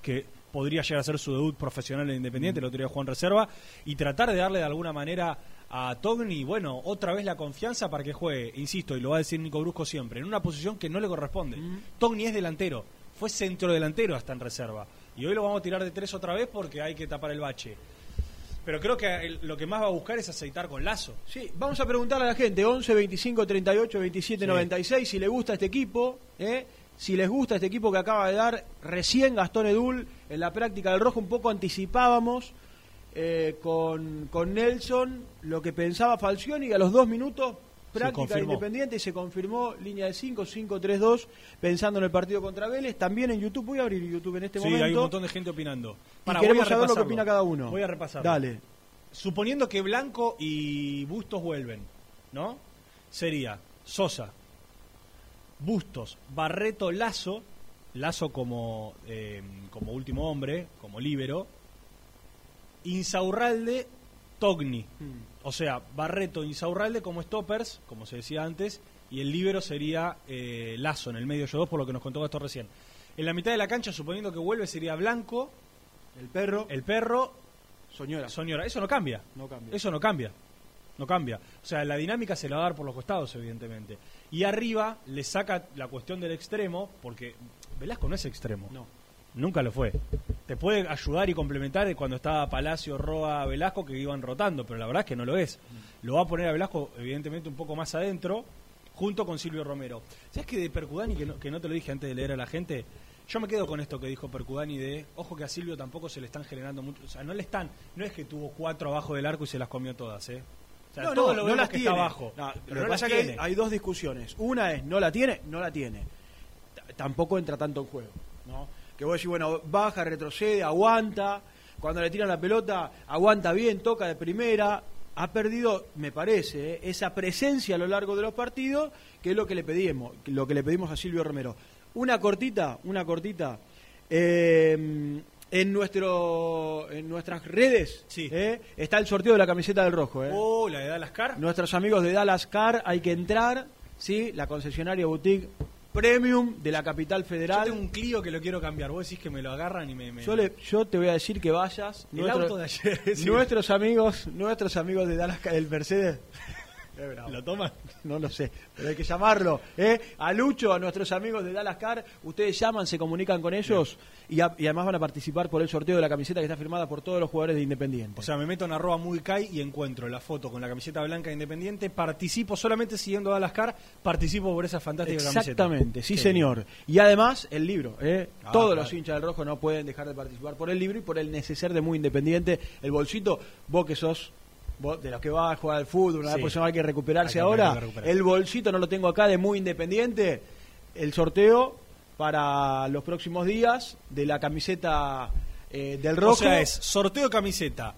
que podría llegar a ser su debut profesional en Independiente, día jugó en reserva, y tratar de darle de alguna manera a Togni, bueno, otra vez la confianza para que juegue, insisto, y lo va a decir Nico Brusco siempre, en una posición que no le corresponde. Togni es delantero, fue centro delantero hasta en reserva, y hoy lo vamos a tirar de tres otra vez porque hay que tapar el bache. Pero creo que el- lo que más va a buscar es aceitar con Lazo. Sí, vamos a preguntarle a la gente, 11, 25, 38, 27, Sí. 96, si le gusta este equipo, ¿eh? si les gusta este equipo que acaba de dar recién Gastón Edul en la práctica del rojo, un poco anticipábamos eh, con, con Nelson lo que pensaba Falcioni y a los dos minutos práctica independiente y se confirmó línea de 5, 5, 3, 2, pensando en el partido contra Vélez, también en YouTube, voy a abrir YouTube en este sí, momento. hay un montón de gente opinando. y Para, queremos saber lo que opina cada uno. Voy a repasar. Dale. suponiendo que Blanco y Bustos vuelven, ¿no? Sería Sosa, Bustos, Barreto, Lazo, Lazo como, eh, como último hombre, como líbero, Insaurralde, Togni. O sea, Barreto, Insaurralde como stoppers, como se decía antes, y el líbero sería eh, Lazo en el medio, yo dos, por lo que nos contó esto recién. En la mitad de la cancha, suponiendo que vuelve, sería Blanco, el perro, el perro, Soñora. Soñora. Eso no cambia. No cambia. Eso no cambia. No cambia. O sea, la dinámica se la va a dar por los costados, evidentemente. Y arriba le saca la cuestión del extremo, porque Velasco no es extremo. No. Nunca lo fue. Te puede ayudar y complementar cuando estaba Palacio, Roa, Velasco, que iban rotando, pero la verdad es que no lo es. Lo va a poner a Velasco, evidentemente, un poco más adentro, junto con Silvio Romero. ¿Sabes que de Percudani, que no, que no te lo dije antes de leer a la gente? Yo me quedo con esto que dijo Percudani de, ojo que a Silvio tampoco se le están generando mucho, o sea, no le están, no es que tuvo cuatro abajo del arco y se las comió todas, ¿eh? O sea, no, todo no, lo no vemos las que tiene. está abajo. No, pero lo no que las pasa es que tiene. hay dos discusiones. Una es, no la tiene, no la tiene. T- Tampoco entra tanto en juego. ¿no? Que vos decís, bueno, baja, retrocede, aguanta. Cuando le tiran la pelota, aguanta bien, toca de primera. Ha perdido, me parece, ¿eh? esa presencia a lo largo de los partidos, que es lo que le pedimos, lo que le pedimos a Silvio Romero. Una cortita, una cortita. Eh, en nuestro en nuestras redes ¿eh? está el sorteo de la camiseta del rojo. Oh, la de Dallas Car. Nuestros amigos de Dallas Car, hay que entrar, ¿sí? La concesionaria boutique premium de la capital Yo federal. tengo un Clio que lo quiero cambiar. Vos decís que me lo agarran y me. me- Yo, le- yo te voy a decir que vayas. El auto de ayer. Nuestros amigos, nuestros amigos de Dallas el Mercedes. ¿Lo toman? No lo sé, pero hay que llamarlo. ¿eh? A Lucho, a nuestros amigos de Dallas Car, ustedes llaman, se comunican con ellos y, a- y además van a participar por el sorteo de la camiseta que está firmada por todos los jugadores de Independiente. O sea, me meto en arroba muy Kai y encuentro la foto con la camiseta blanca de Independiente. Participo solamente siguiendo a Dallas Car, participo por esa fantástica camiseta. Exactamente, sí Qué señor. Y además el libro. ¿eh? Ah, Todos claro. los hinchas del rojo no pueden dejar de participar por el libro y por el neceser de muy independiente. El bolsito, vos que sos de los que vas a jugar al fútbol, una Sí. hay que recuperarse Hay que- ahora. recuperar. El bolsito no lo tengo acá de muy independiente. El sorteo para los próximos días de la camiseta eh, del rojo. O sea, es sorteo de camiseta.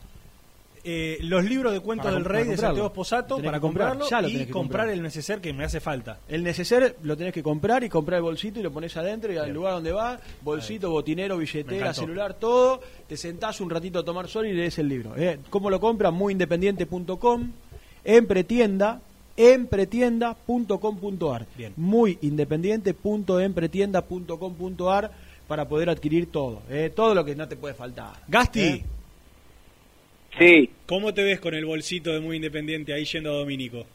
Eh, los libros de cuentos Para del Rey de. Santiago tenés para comprar, comprarlo ya lo y comprar comprar. el neceser que me hace falta. El neceser lo tenés que comprar y comprar el bolsito y lo pones adentro y al Bien. lugar donde va, bolsito, botinero, billetera, celular, todo, te sentás un ratito a tomar sol y lees el libro. ¿eh? ¿Cómo lo compras? Muyindependiente.com, en pretienda, empretienda.com.ar. Bien. Muyindependiente.empretienda.com.ar para poder adquirir todo, ¿eh? todo lo que no te puede faltar. Gasti, ¿eh? Sí, ¿cómo te ves con el bolsito de Muy Independiente ahí yendo a Domínico?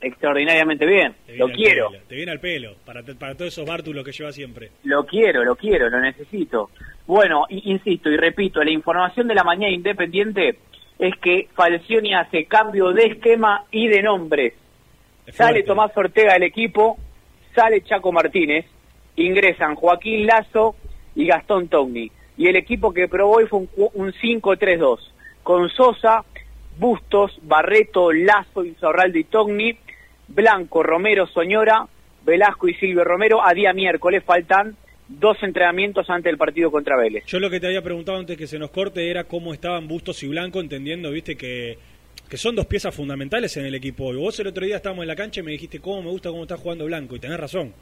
extraordinariamente bien. Lo quiero, pelo, te viene al pelo, para, para todos esos bártulos que lleva siempre. lo quiero, lo quiero, lo necesito. Bueno, insisto y repito, la información de la mañana independiente es que Falcioni hace cambio de esquema y de nombres. Sale Tomás Ortega del equipo, sale Chaco Martínez, ingresan Joaquín Lazo y Gastón Togni. Y el equipo que probó hoy fue un, un 5-3-2, con Sosa, Bustos, Barreto, Lazo, Insaurralde y Togni, Blanco, Romero, Soñora, Velasco y Silvio Romero. A día miércoles faltan dos entrenamientos antes del partido contra Vélez. Yo lo que te había preguntado antes que se nos corte era cómo estaban Bustos y Blanco, entendiendo, viste, que, que son dos piezas fundamentales en el equipo. Y vos el otro día estábamos en la cancha y me dijiste cómo me gusta cómo está jugando Blanco, y tenés razón.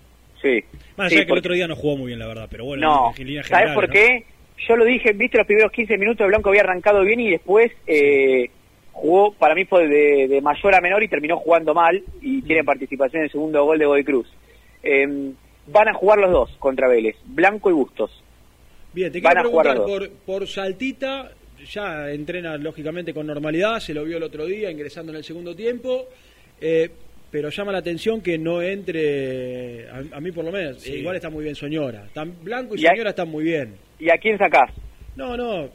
Sí. Más Sí, allá que el otro día no jugó muy bien, la verdad, pero bueno, No, en línea ¿sabes general, por ¿no? qué? Yo lo dije, viste, los primeros 15 minutos Blanco había arrancado bien y después eh, jugó, para mí fue de, de mayor a menor y terminó jugando mal y tiene participación en el segundo gol de Godoy Cruz. Eh, van a jugar los dos contra Vélez, Blanco y Bustos. Bien, te Van quiero a jugar preguntar por, por Saltita, ya entrena lógicamente con normalidad, se lo vio el otro día ingresando en el segundo tiempo, eh, pero llama la atención que no entre, a, a mí por lo menos, Sí. igual está muy bien Soñora, Tan Blanco y, Y Soñora están muy bien. ¿Y a quién sacás? No, no,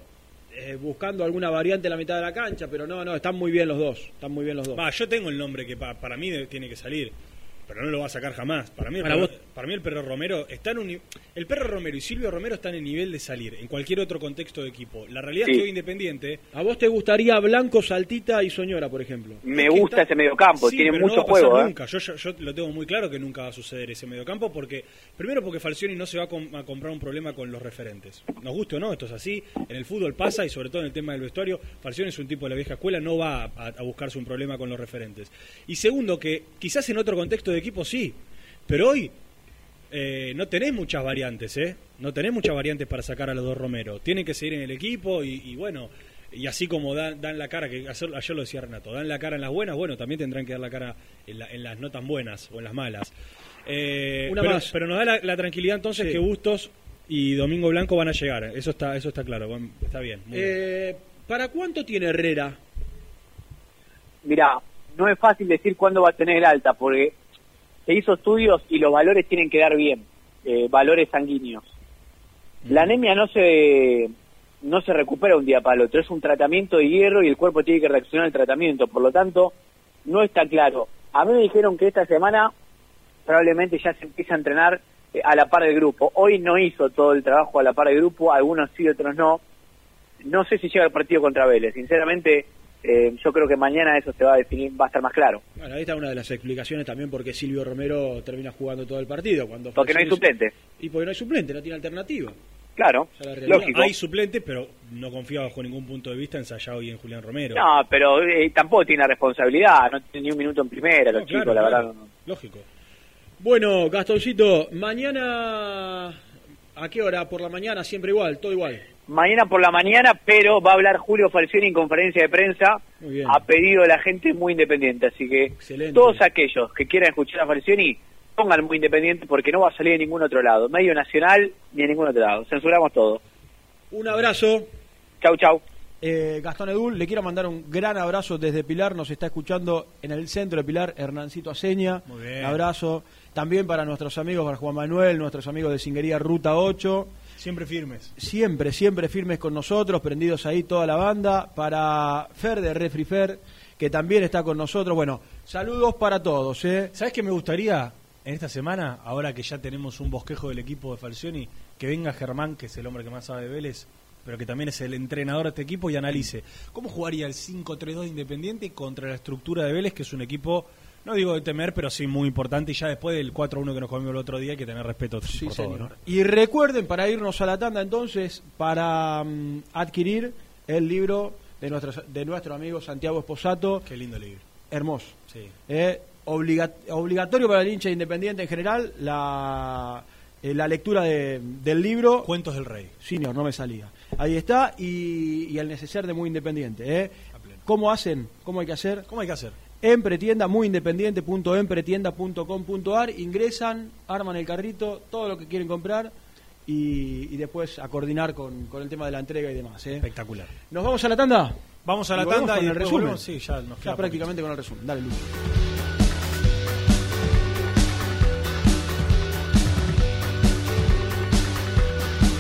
eh, buscando alguna variante en la mitad de la cancha, pero no, no, están muy bien los dos, están muy bien los dos. Va, yo tengo el nombre que pa- para mí tiene que salir. Pero no lo va a sacar jamás. Para mí, el, Para perro, vos- para mí el perro Romero está en un el perro Romero y Silvio Romero están en nivel de salir en cualquier otro contexto de equipo. La realidad es que hoy Independiente ¿A vos te gustaría Blanco, Saltita y Soñora, por ejemplo? Me gusta está- ese mediocampo, Sí, tiene pero no mucho va a pasar juego, ¿eh? Nunca. Yo, yo, yo lo tengo muy claro que nunca va a suceder ese mediocampo porque primero porque Falcioni no se va a, com- a comprar un problema con los referentes. Nos guste o no, esto es así. En el fútbol pasa y sobre todo en el tema del vestuario, Falcioni es un tipo de la vieja escuela, no va a, a buscarse un problema con los referentes. Y segundo que quizás en otro contexto de equipo sí, pero hoy eh, no tenés muchas variantes, ¿eh? No tenés muchas variantes para sacar a los dos Romero. Tienen que seguir en el equipo y, y bueno, y así como dan, dan la cara, que ayer, ayer lo decía Renato, dan la cara en las buenas, bueno, también tendrán que dar la cara en, la- en las no tan buenas o en las malas. Eh, Una pero, más. pero nos da la, la tranquilidad entonces Sí. que Bustos y Domingo Blanco van a llegar. Eso está, eso está claro, van- está bien. muy bien. Eh, ¿Para cuánto tiene Herrera? Mirá, no es fácil decir cuándo va a tener el alta, porque se hizo estudios y los valores tienen que dar bien, eh, valores sanguíneos. La anemia no se no se recupera un día para el otro, es un tratamiento de hierro y el cuerpo tiene que reaccionar al tratamiento, por lo tanto, no está claro. A mí me dijeron que esta semana probablemente ya se empieza a entrenar eh, a la par del grupo. Hoy no hizo todo el trabajo a la par del grupo, algunos sí, otros no. No sé si llega el partido contra Vélez, sinceramente eh, yo creo que mañana eso se va a definir, va a estar más claro. Bueno, ahí está una de las explicaciones también por qué Silvio Romero termina jugando todo el partido. Cuando Porque no hay suplente. Y porque no hay suplente, no tiene alternativa. Claro, lógico. Hay suplente, pero no confía bajo ningún punto de vista ensayado hoy en Julián Romero. No, pero eh, tampoco tiene la responsabilidad, no tiene ni un minuto en primera, los chicos, la claro. verdad. no- Lógico. Bueno, Gastoncito, mañana. ¿A qué hora? Por la mañana, siempre igual, todo igual. Mañana por la mañana, pero va a hablar Julio Falcioni en conferencia de prensa Muy bien. a pedido de la gente muy independiente. Así que todos aquellos que quieran escuchar a Falcioni, pongan muy independiente porque no va a salir de ningún otro lado, medio nacional ni de ningún otro lado. Censuramos todo. Un abrazo. Chau, chau. Eh, Gastón Edul, le quiero mandar un gran abrazo desde Pilar, nos está escuchando en el centro de Pilar, Hernancito Aceña. Muy bien. Un abrazo. También para nuestros amigos, para Juan Manuel, nuestros amigos de Singuería Ruta 8. Siempre firmes. Siempre, siempre firmes con nosotros, prendidos ahí toda la banda. Para Fer de Refri Fer, que también está con nosotros. Bueno, saludos para todos. ¿eh? ¿Sabes qué me gustaría en esta semana, ahora que ya tenemos un bosquejo del equipo de Falcioni, que venga Germán, que es el hombre que más sabe de Vélez, pero que también es el entrenador de este equipo, y analice cómo jugaría el 5-3-2 de Independiente contra la estructura de Vélez, que es un equipo, no digo de temer, pero sí muy importante, y ya después del 4-1 que nos comimos el otro día, hay que tener respeto Sí, por todo. señor. ¿no? Y recuerden, para irnos a la tanda entonces, para mm, adquirir el libro de, nuestros, de nuestro amigo Santiago Esposato. Qué lindo libro. Hermoso. Sí. Eh, obliga- obligatorio para el hincha independiente en general la, eh, la lectura de- del libro. Cuentos del Rey. Señor, no me salía. Ahí está, y, y el neceser de Muy Independiente. ¿eh? ¿Cómo hacen? ¿Cómo hay que hacer? ¿Cómo hay que hacer? En pretienda, muyindependiente.empretienda.com.ar, ingresan, arman el carrito, todo lo que quieren comprar y, y después a coordinar con, con el tema de la entrega y demás. ¿eh? Espectacular. ¿Nos vamos a la tanda? Vamos a la Y tanda con y el resumen. volvemos. Sí, ya nos Ya queda prácticamente con el resumen. Dale, Luis.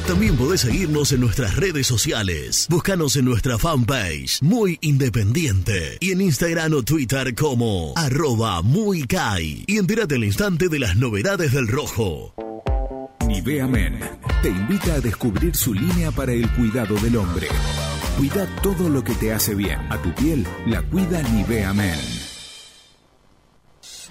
También podés seguirnos en nuestras redes sociales. Búscanos en nuestra fanpage, Muy Independiente. Y en Instagram o Twitter como arroba muy Kai. Y entérate al instante de las novedades del rojo. Nivea Men te invita a descubrir su línea para el cuidado del hombre. Cuida todo lo que te hace bien. A tu piel la cuida Nivea Men.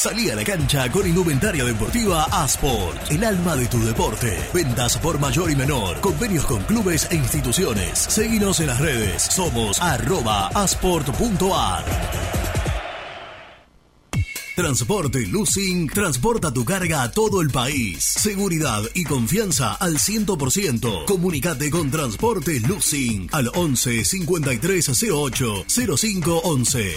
Salí a la cancha con indumentaria deportiva Asport, el alma de tu deporte. Ventas por mayor y menor, convenios con clubes e instituciones. Seguinos en las redes, somos arroba asport.ar. Transporte Lucing transporta tu carga a todo el país. Seguridad y confianza al 100%. Comunicate con Transporte Lucing al 11 5308 0511.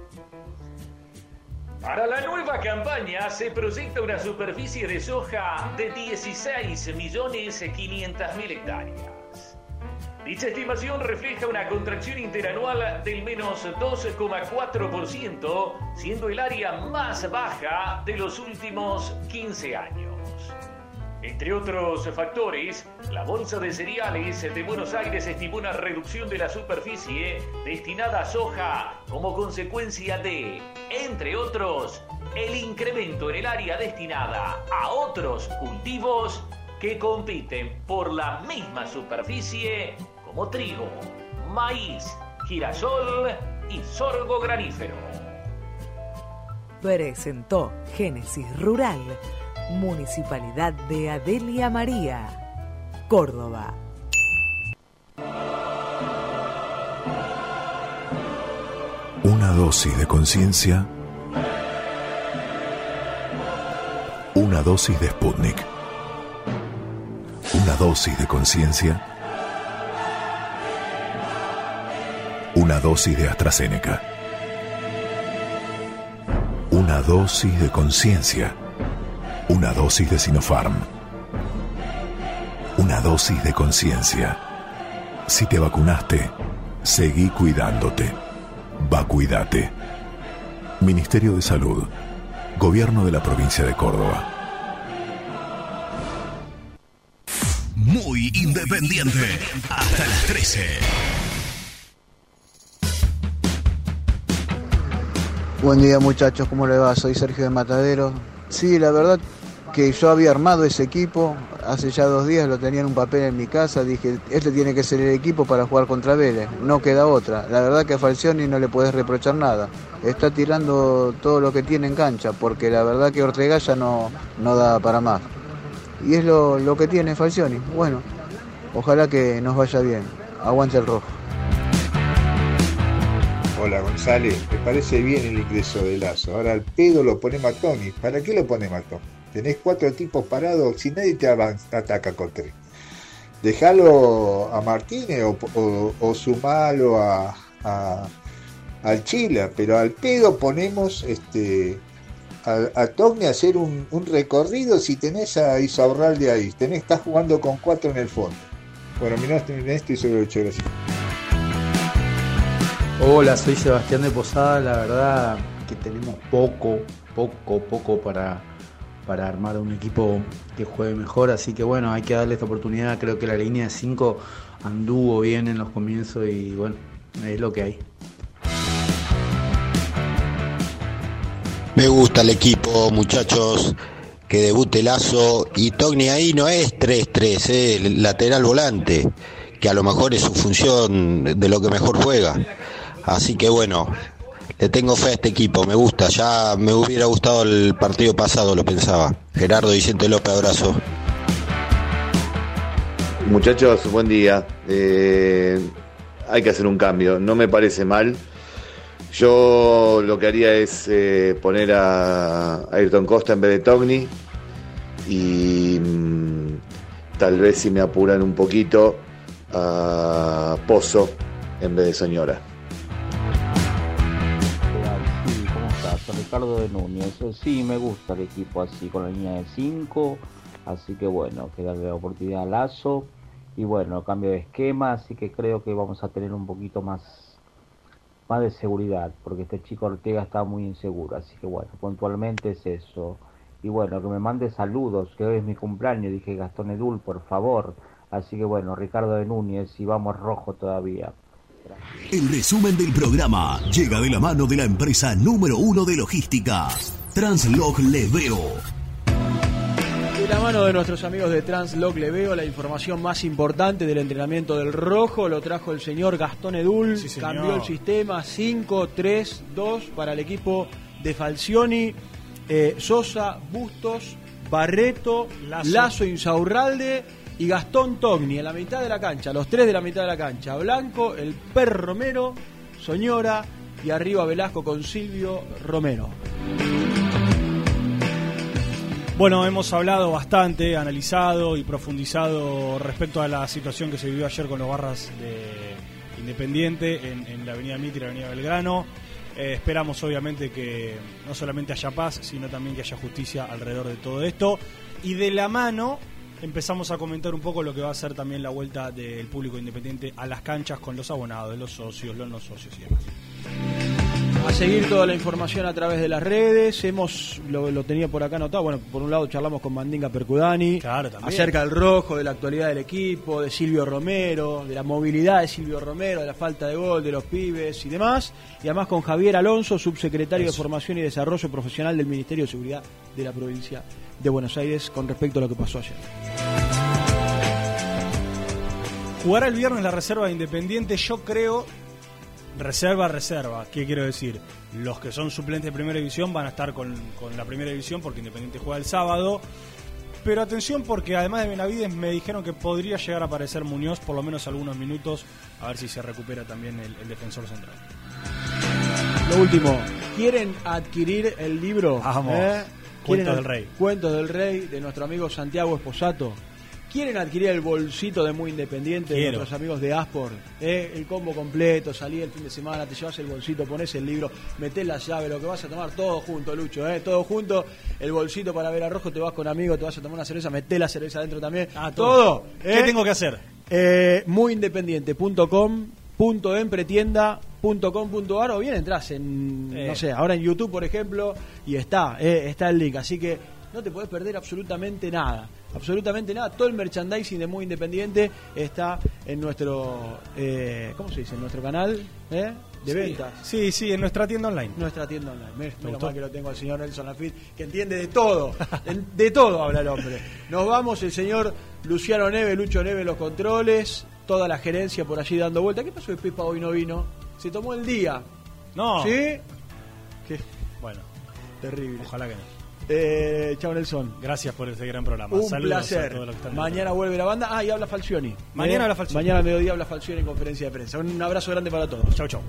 Para la nueva campaña se proyecta una superficie de soja de 16 millones 500 mil hectáreas. Dicha estimación refleja una contracción interanual del menos 2,4%, siendo el área más baja de los últimos 15 años. Entre otros factores, la Bolsa de Cereales de Buenos Aires estimó una reducción de la superficie destinada a soja como consecuencia de, entre otros, el incremento en el área destinada a otros cultivos que compiten por la misma superficie como trigo, maíz, girasol y sorgo granífero. Presentó Génesis Rural, Municipalidad de Adelia María, Córdoba. Una dosis de conciencia. Una dosis de Sputnik. Una dosis de conciencia. una dosis de AstraZeneca. Una dosis de conciencia. Una dosis de Sinopharm. Una dosis de conciencia. Si te vacunaste, seguí cuidándote. Vacuídate. Ministerio de Salud. Gobierno de la provincia de Córdoba. Muy independiente. Hasta las 13. Buen día muchachos, ¿cómo le va? Soy Sergio de Matadero. Sí, la verdad que yo había armado ese equipo, hace ya dos días lo tenía en un papel en mi casa, dije, este tiene que ser el equipo para jugar contra Vélez, no queda otra. La verdad que a Falcioni no le puedes reprochar nada, está tirando todo lo que tiene en cancha, porque la verdad que Ortega ya no, no da para más. Y es lo, lo que tiene Falcioni. Bueno, ojalá que nos vaya bien. Aguante el rojo. Hola González, me parece bien el ingreso de Lazo. Ahora al pedo lo pone Matoni. ¿Para qué lo pone Matoni? Tenés cuatro tipos parados, si nadie te ataca con tres. Dejalo a Martínez o, o- sumalo a, a- Chila, pero al pedo ponemos este a, a a hacer un, recorrido si tenés a Isaurralde ahí. Tenés, estás jugando con cuatro en el fondo. Bueno, mirá, en esto y sobre ocho gracias. Hola, soy Sebastián de Posada. La verdad que tenemos poco, poco, poco para, para armar un equipo que juegue mejor. Así que bueno, hay que darle esta oportunidad. Creo que la línea de 5 anduvo bien en los comienzos y bueno, es lo que hay. Me gusta el equipo, muchachos. Que debute Lazo. Y Togni ahí no es 3-3, eh, lateral volante. Que a lo mejor es su función de lo que mejor juega. Así que bueno, tengo fe a este equipo. Me gusta. Ya me hubiera gustado el partido pasado, lo pensaba. Gerardo Vicente López, abrazo. Muchachos, buen día. Eh, hay que hacer un cambio. No me parece mal. Yo lo que haría es eh, poner a Ayrton Costa en vez de Togni. Y mm, tal vez si me apuran un poquito a Pozo en vez de Señora. Ricardo de Núñez. Eh, Sí, me gusta el equipo así, con la línea de 5. Así que bueno, que darle la oportunidad a Lazo. Y bueno, cambio de esquema, así que creo que vamos a tener un poquito más, más de seguridad, porque este chico Ortega está muy inseguro. Así que bueno, puntualmente es eso. Y bueno, que me mande saludos, que hoy es mi cumpleaños, dije Gastón Edul, por favor. Así que bueno, Ricardo de Núñez, y vamos rojo todavía. El resumen del programa llega de la mano de la empresa número uno de logística, Translog Leveo. De la mano de nuestros amigos de Translog le veo la información más importante del entrenamiento del rojo, lo trajo el señor Gastón Edul, señor. cambió el sistema 5-3-2 para el equipo de Falcioni, eh, Sosa, Bustos, Barreto, Lazo. Lazo. Insaurralde y Gastón Togni en la mitad de la cancha, los tres de la mitad de la cancha, Blanco, el Per Romero, Soñora y arriba Velasco con Silvio Romero. Bueno, hemos hablado bastante, analizado y profundizado respecto a la situación que se vivió ayer con los barras de Independiente en, en la Avenida Mitre y la Avenida Belgrano. Eh, esperamos obviamente que no solamente haya paz, sino también que haya justicia alrededor de todo esto. Y de la mano empezamos a comentar un poco lo que va a ser también la vuelta del público independiente a las canchas con los abonados, los socios, los no socios y demás. A seguir toda la información a través de las redes. Hemos, lo, lo tenía por acá anotado. Bueno, por un lado charlamos con Mandinga Percudani acerca del rojo, de la actualidad del equipo, de Silvio Romero, de la movilidad de Silvio Romero, de la falta de gol de los pibes y demás. Y además con Javier Alonso, subsecretario de Formación y Desarrollo Profesional del Ministerio de Seguridad de la provincia de Buenos Aires con respecto a lo que pasó ayer. Jugará el viernes la reserva de Independiente, yo creo, reserva, reserva. ¿Qué quiero decir? Los que son suplentes de primera división van a estar con, con la primera división porque Independiente juega el sábado. Pero atención porque además de Benavides me dijeron que podría llegar a aparecer Muñoz por lo menos algunos minutos, a ver si se recupera también el, el defensor central. Lo último, ¿quieren adquirir el libro? Vamos. ¿Eh? Cuentos ¿Quieren del Rey. Cuentos del Rey de nuestro amigo Santiago Esposato. ¿Quieren adquirir el bolsito de Muy Independiente de nuestros amigos de Aspor? ¿Eh? El combo completo, salí el fin de semana, te llevas el bolsito, pones el libro, metés la llave, lo que vas a tomar todo junto, Lucho, ¿eh? todo junto. El bolsito para ver a rojo, te vas con amigos, te vas a tomar una cerveza, metés la cerveza adentro también. Ah, todo. todo. ¿Qué ¿eh? tengo que hacer? Eh, muyindependiente.com, punto empretienda.com.ar o bien entras en, Eh. no sé, ahora en YouTube, por ejemplo, y está, eh, está el link. Así que no te puedes perder absolutamente nada. Absolutamente nada. Todo el merchandising de Muy Independiente está en nuestro, eh, ¿cómo se dice? En nuestro canal eh, de Sí. ventas. Sí, sí, en nuestra tienda online. Nuestra tienda online. Me- Menos mal que lo tengo al señor Nelson Lafitte, que entiende de todo. De todo habla el hombre. Nos vamos, el señor Luciano Neve, Lucho Neve, los controles, toda la gerencia por allí dando vuelta. ¿Qué pasó de Pipa hoy no vino? Se tomó el día. No. ¿Sí? Qué Bueno, terrible. ojalá que no. Eh, chao Nelson. Gracias por este gran programa. Un Saludos a placer. todos los que están Mañana vuelve la banda. Ah, y habla Falcioni. Mañana Eh, habla Falcioni. Mañana al mediodía habla Falcioni en conferencia de prensa. Un abrazo grande para todos. Chau, chau.